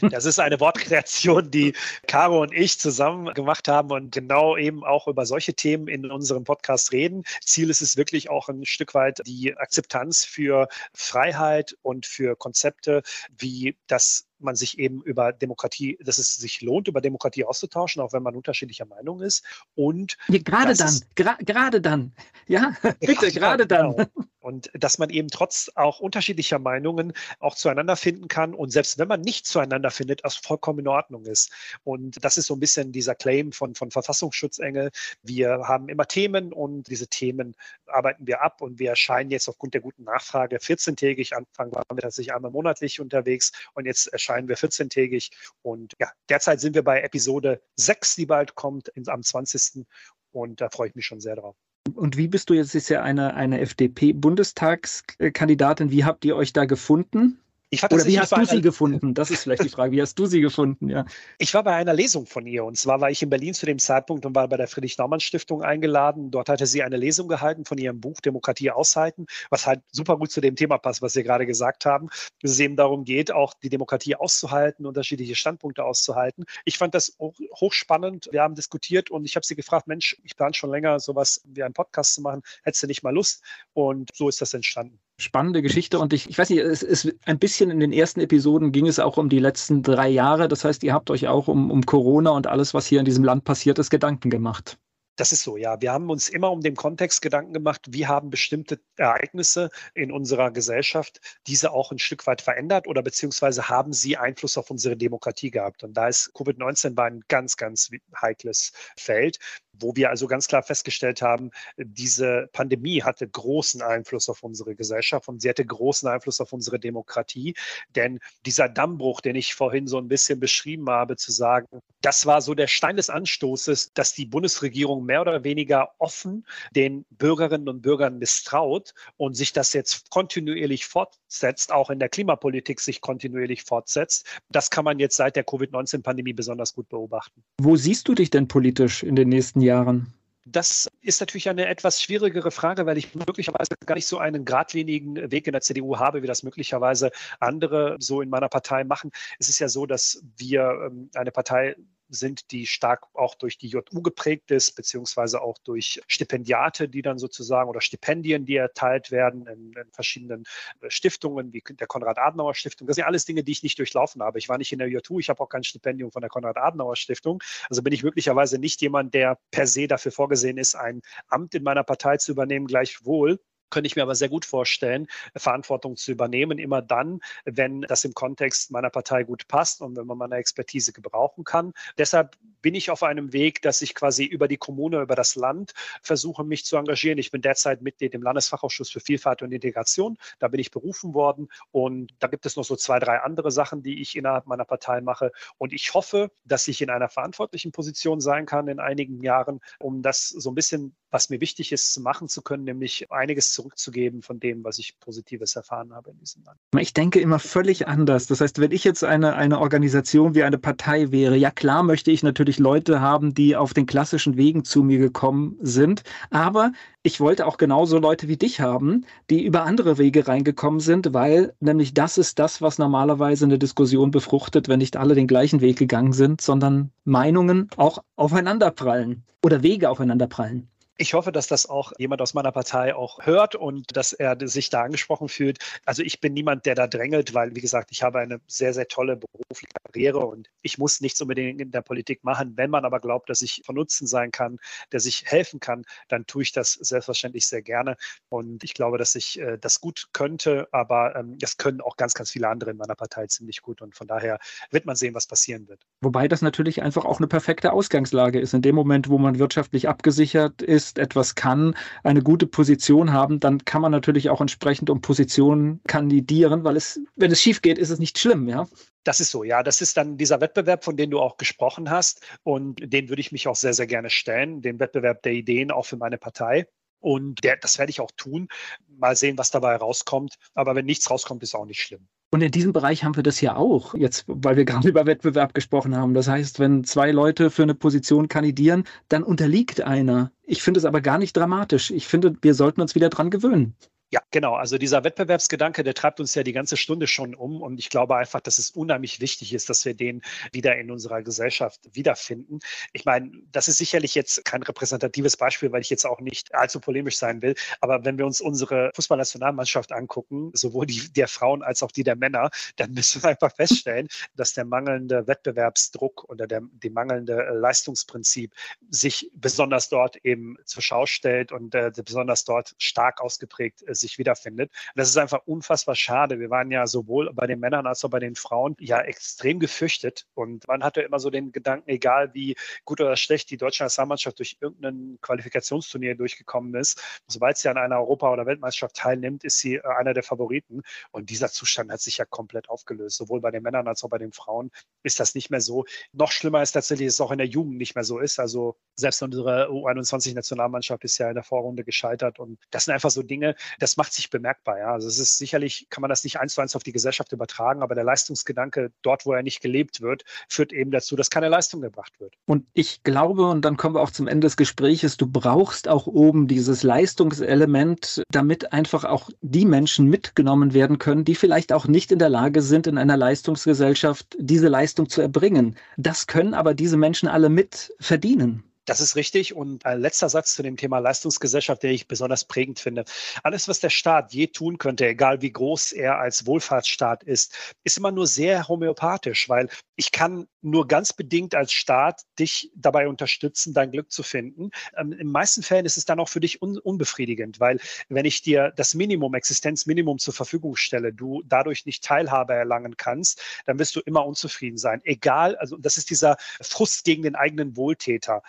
das ist eine Wortkreation, die Caro und ich zusammen gemacht haben und genau eben auch über solche Themen in unserem Podcast reden. Ziel ist es wirklich auch ein Stück weit die Akzeptanz für Freiheit und für Konzepte wie das man sich eben über Demokratie, dass es sich lohnt, über Demokratie auszutauschen, auch wenn man unterschiedlicher Meinung ist. Und ja, gerade dann, gerade dann, ja, bitte, gerade dann. Genau. Und dass man eben trotz auch unterschiedlicher Meinungen auch zueinander finden kann und selbst wenn man nicht zueinander findet, was vollkommen in Ordnung ist. Und das ist so ein bisschen dieser Claim von, von Verfassungsschutzengel. Wir haben immer Themen und diese Themen arbeiten wir ab und wir erscheinen jetzt aufgrund der guten Nachfrage 14-tägig. Anfang waren wir tatsächlich einmal monatlich unterwegs und jetzt erscheinen wir 14-tägig. Und ja, derzeit sind wir bei Episode 6, die bald kommt, am 20. Und da freue ich mich schon sehr drauf. Und wie bist du jetzt, ist ja eine, eine FDP-Bundestagskandidatin, wie habt ihr euch da gefunden? Oder wie hast du sie gefunden? Das ist vielleicht die Frage. Wie hast du sie gefunden? Ja. Ich war bei einer Lesung von ihr und zwar war ich in Berlin zu dem Zeitpunkt und war bei der Friedrich-Naumann-Stiftung eingeladen. Dort hatte sie eine Lesung gehalten von ihrem Buch Demokratie aushalten, was halt super gut zu dem Thema passt, was wir gerade gesagt haben. Dass es eben darum geht, auch die Demokratie auszuhalten, unterschiedliche Standpunkte auszuhalten. Ich fand das hochspannend. Wir haben diskutiert und ich habe sie gefragt, Mensch, ich plane schon länger, sowas wie einen Podcast zu machen. Hättest du nicht mal Lust? Und so ist das entstanden spannende Geschichte und ich, ich weiß nicht, es ist ein bisschen in den ersten Episoden ging es auch um die letzten drei Jahre. Das heißt, ihr habt euch auch um, um Corona und alles, was hier in diesem Land passiert ist, Gedanken gemacht. Das ist so, ja. Wir haben uns immer um den Kontext Gedanken gemacht, wie haben bestimmte Ereignisse in unserer Gesellschaft diese auch ein Stück weit verändert oder beziehungsweise haben sie Einfluss auf unsere Demokratie gehabt. Und da ist Covid-19 war ein ganz, ganz heikles Feld. wo wir also ganz klar festgestellt haben, diese Pandemie hatte großen Einfluss auf unsere Gesellschaft und sie hatte großen Einfluss auf unsere Demokratie. Denn dieser Dammbruch, den ich vorhin so ein bisschen beschrieben habe, zu sagen, das war so der Stein des Anstoßes, dass die Bundesregierung mehr oder weniger offen den Bürgerinnen und Bürgern misstraut und sich das jetzt kontinuierlich fortsetzt, auch in der Klimapolitik sich kontinuierlich fortsetzt. Das kann man jetzt seit der Covid-19-Pandemie besonders gut beobachten. Wo siehst du dich denn politisch in den nächsten Jahren? Das ist natürlich eine etwas schwierigere Frage, weil ich möglicherweise gar nicht so einen geradlinigen Weg in der CDU habe, wie das möglicherweise andere so in meiner Partei machen. Es ist ja so, dass wir ähm, eine Partei sind, die stark auch durch die JU geprägt ist, beziehungsweise auch durch Stipendiate, die dann sozusagen oder Stipendien, die erteilt werden in, in verschiedenen äh, Stiftungen, wie der Konrad-Adenauer-Stiftung. Das sind ja alles Dinge, die ich nicht durchlaufen habe. Ich war nicht in der JU, ich habe auch kein Stipendium von der Konrad-Adenauer-Stiftung. Also bin ich möglicherweise nicht jemand, der per se dafür vorgesehen ist, ein Amt in meiner Partei zu übernehmen, gleichwohl könnte ich mir aber sehr gut vorstellen, Verantwortung zu übernehmen, immer dann, wenn das im Kontext meiner Partei gut passt und wenn man meine Expertise gebrauchen kann. Deshalb bin ich auf einem Weg, dass ich quasi über die Kommune, über das Land versuche, mich zu engagieren. Ich bin derzeit Mitglied im Landesfachausschuss für Vielfalt und Integration. Da bin ich berufen worden und da gibt es noch so zwei, drei andere Sachen, die ich innerhalb meiner Partei mache. Und ich hoffe, dass ich in einer verantwortlichen Position sein kann in einigen Jahren, um das so ein bisschen was mir wichtig ist, machen zu können, nämlich einiges zurückzugeben von dem, was ich Positives erfahren habe in diesem Land. Ich denke immer völlig anders. Das heißt, wenn ich jetzt eine, eine Organisation wie eine Partei wäre, ja klar möchte ich natürlich Leute haben, die auf den klassischen Wegen zu mir gekommen sind, aber ich wollte auch genauso Leute wie dich haben, die über andere Wege reingekommen sind, weil nämlich das ist das, was normalerweise eine Diskussion befruchtet, wenn nicht alle den gleichen Weg gegangen sind, sondern Meinungen auch aufeinanderprallen oder Wege aufeinanderprallen. Ich hoffe, dass das auch jemand aus meiner Partei auch hört und dass er sich da angesprochen fühlt. Also ich bin niemand, der da drängelt, weil, wie gesagt, ich habe eine sehr, sehr tolle berufliche Karriere und ich muss nichts unbedingt in der Politik machen. Wenn man aber glaubt, dass ich von Nutzen sein kann, dass ich helfen kann, dann tue ich das selbstverständlich sehr gerne. Und ich glaube, dass ich äh, das gut könnte, aber ähm, das können auch ganz, ganz viele andere in meiner Partei ziemlich gut. Und von daher wird man sehen, was passieren wird. Wobei das natürlich einfach auch eine perfekte Ausgangslage ist. In dem Moment, wo man wirtschaftlich abgesichert ist, ist, etwas kann, eine gute Position haben, dann kann man natürlich auch entsprechend um Positionen kandidieren, weil es, wenn es schief geht, ist es nicht schlimm, ja. Das ist so, ja. Das ist dann dieser Wettbewerb, von dem du auch gesprochen hast. Und den würde ich mich auch sehr, sehr gerne stellen. Den Wettbewerb der Ideen auch für meine Partei. Und der, das werde ich auch tun. Mal sehen, was dabei rauskommt. Aber wenn nichts rauskommt, ist auch nicht schlimm. Und in diesem Bereich haben wir das ja auch, jetzt, weil wir gerade über Wettbewerb gesprochen haben. Das heißt, wenn zwei Leute für eine Position kandidieren, dann unterliegt einer. Ich finde es aber gar nicht dramatisch. Ich finde, wir sollten uns wieder dran gewöhnen. Ja, genau. Also dieser Wettbewerbsgedanke, der treibt uns ja die ganze Stunde schon um. Und ich glaube einfach, dass es unheimlich wichtig ist, dass wir den wieder in unserer Gesellschaft wiederfinden. Ich meine, das ist sicherlich jetzt kein repräsentatives Beispiel, weil ich jetzt auch nicht allzu polemisch sein will. Aber wenn wir uns unsere Fußballnationalmannschaft angucken, sowohl die der Frauen als auch die der Männer, dann müssen wir einfach feststellen, dass der mangelnde Wettbewerbsdruck oder der, die mangelnde Leistungsprinzip sich besonders dort eben zur Schau stellt und äh, besonders dort stark ausgeprägt ist sich wiederfindet. Das ist einfach unfassbar schade. Wir waren ja sowohl bei den Männern als auch bei den Frauen ja extrem gefürchtet und man hatte immer so den Gedanken, egal wie gut oder schlecht die deutsche Nationalmannschaft durch irgendein Qualifikationsturnier durchgekommen ist, sobald sie an einer Europa- oder Weltmeisterschaft teilnimmt, ist sie äh, einer der Favoriten. Und dieser Zustand hat sich ja komplett aufgelöst. Sowohl bei den Männern als auch bei den Frauen ist das nicht mehr so. Noch schlimmer ist tatsächlich, dass es auch in der Jugend nicht mehr so ist. Also selbst unsere U21-Nationalmannschaft ist ja in der Vorrunde gescheitert. Und das sind einfach so Dinge, das macht sich bemerkbar. Ja. Also es ist sicherlich, kann man das nicht eins zu eins auf die Gesellschaft übertragen, aber der Leistungsgedanke dort, wo er nicht gelebt wird, führt eben dazu, dass keine Leistung gebracht wird. Und ich glaube, und dann kommen wir auch zum Ende des Gesprächs, du brauchst auch oben dieses Leistungselement, damit einfach auch die Menschen mitgenommen werden können, die vielleicht auch nicht in der Lage sind, in einer Leistungsgesellschaft diese Leistung zu erbringen. Das können aber diese Menschen alle mit verdienen. Das ist richtig. Und ein letzter Satz zu dem Thema Leistungsgesellschaft, der ich besonders prägend finde. Alles, was der Staat je tun könnte, egal wie groß er als Wohlfahrtsstaat ist, ist immer nur sehr homöopathisch, weil ich kann nur ganz bedingt als Staat dich dabei unterstützen, dein Glück zu finden. Ähm, in meisten Fällen ist es dann auch für dich un unbefriedigend, weil wenn ich dir das Minimum, Existenzminimum zur Verfügung stelle, du dadurch nicht Teilhabe erlangen kannst, dann wirst du immer unzufrieden sein. Egal, also das ist dieser Frust gegen den eigenen Wohltäter.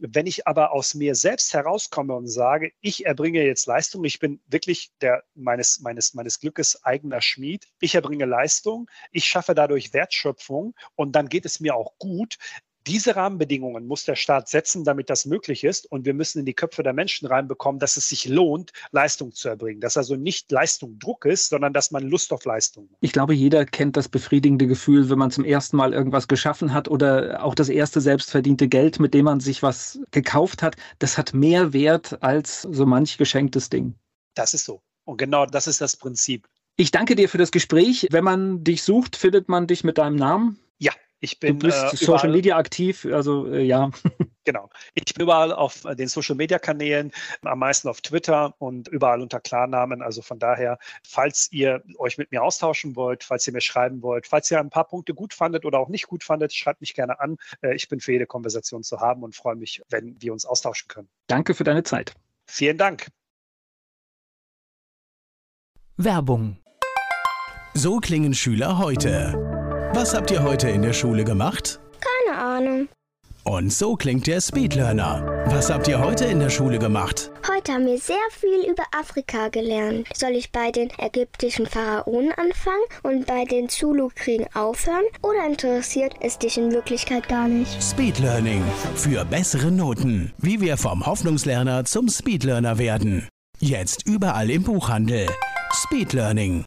Wenn ich aber aus mir selbst herauskomme und sage, ich erbringe jetzt Leistung, ich bin wirklich der meines, meines, meines Glückes eigener Schmied, ich erbringe Leistung, ich schaffe dadurch Wertschöpfung und dann geht es mir auch gut, diese Rahmenbedingungen muss der Staat setzen, damit das möglich ist. Und wir müssen in die Köpfe der Menschen reinbekommen, dass es sich lohnt, Leistung zu erbringen. Dass also nicht Leistung Druck ist, sondern dass man Lust auf Leistung hat. Ich glaube, jeder kennt das befriedigende Gefühl, wenn man zum ersten Mal irgendwas geschaffen hat oder auch das erste selbstverdiente Geld, mit dem man sich was gekauft hat. Das hat mehr Wert als so manch geschenktes Ding. Das ist so. Und genau das ist das Prinzip. Ich danke dir für das Gespräch. Wenn man dich sucht, findet man dich mit deinem Namen? Ja, ich bin. Du bist äh, Social Media aktiv, also äh, ja. Genau. Ich bin überall auf den Social Media Kanälen, am meisten auf Twitter und überall unter Klarnamen. Also von daher, falls ihr euch mit mir austauschen wollt, falls ihr mir schreiben wollt, falls ihr ein paar Punkte gut fandet oder auch nicht gut fandet, schreibt mich gerne an. Äh, ich bin für jede Konversation zu haben und freue mich, wenn wir uns austauschen können. Danke für deine Zeit. Vielen Dank. Werbung. So klingen Schüler heute. Was habt ihr heute in der Schule gemacht? Keine Ahnung. Und so klingt der Speedlearner. Was habt ihr heute in der Schule gemacht? Heute haben wir sehr viel über Afrika gelernt. Soll ich bei den ägyptischen Pharaonen anfangen und bei den Zulu-Kriegen aufhören? Oder interessiert es dich in Wirklichkeit gar nicht? Speedlearning. Für bessere Noten. Wie wir vom Hoffnungslerner zum Speedlearner werden. Jetzt überall im Buchhandel. Speedlearning.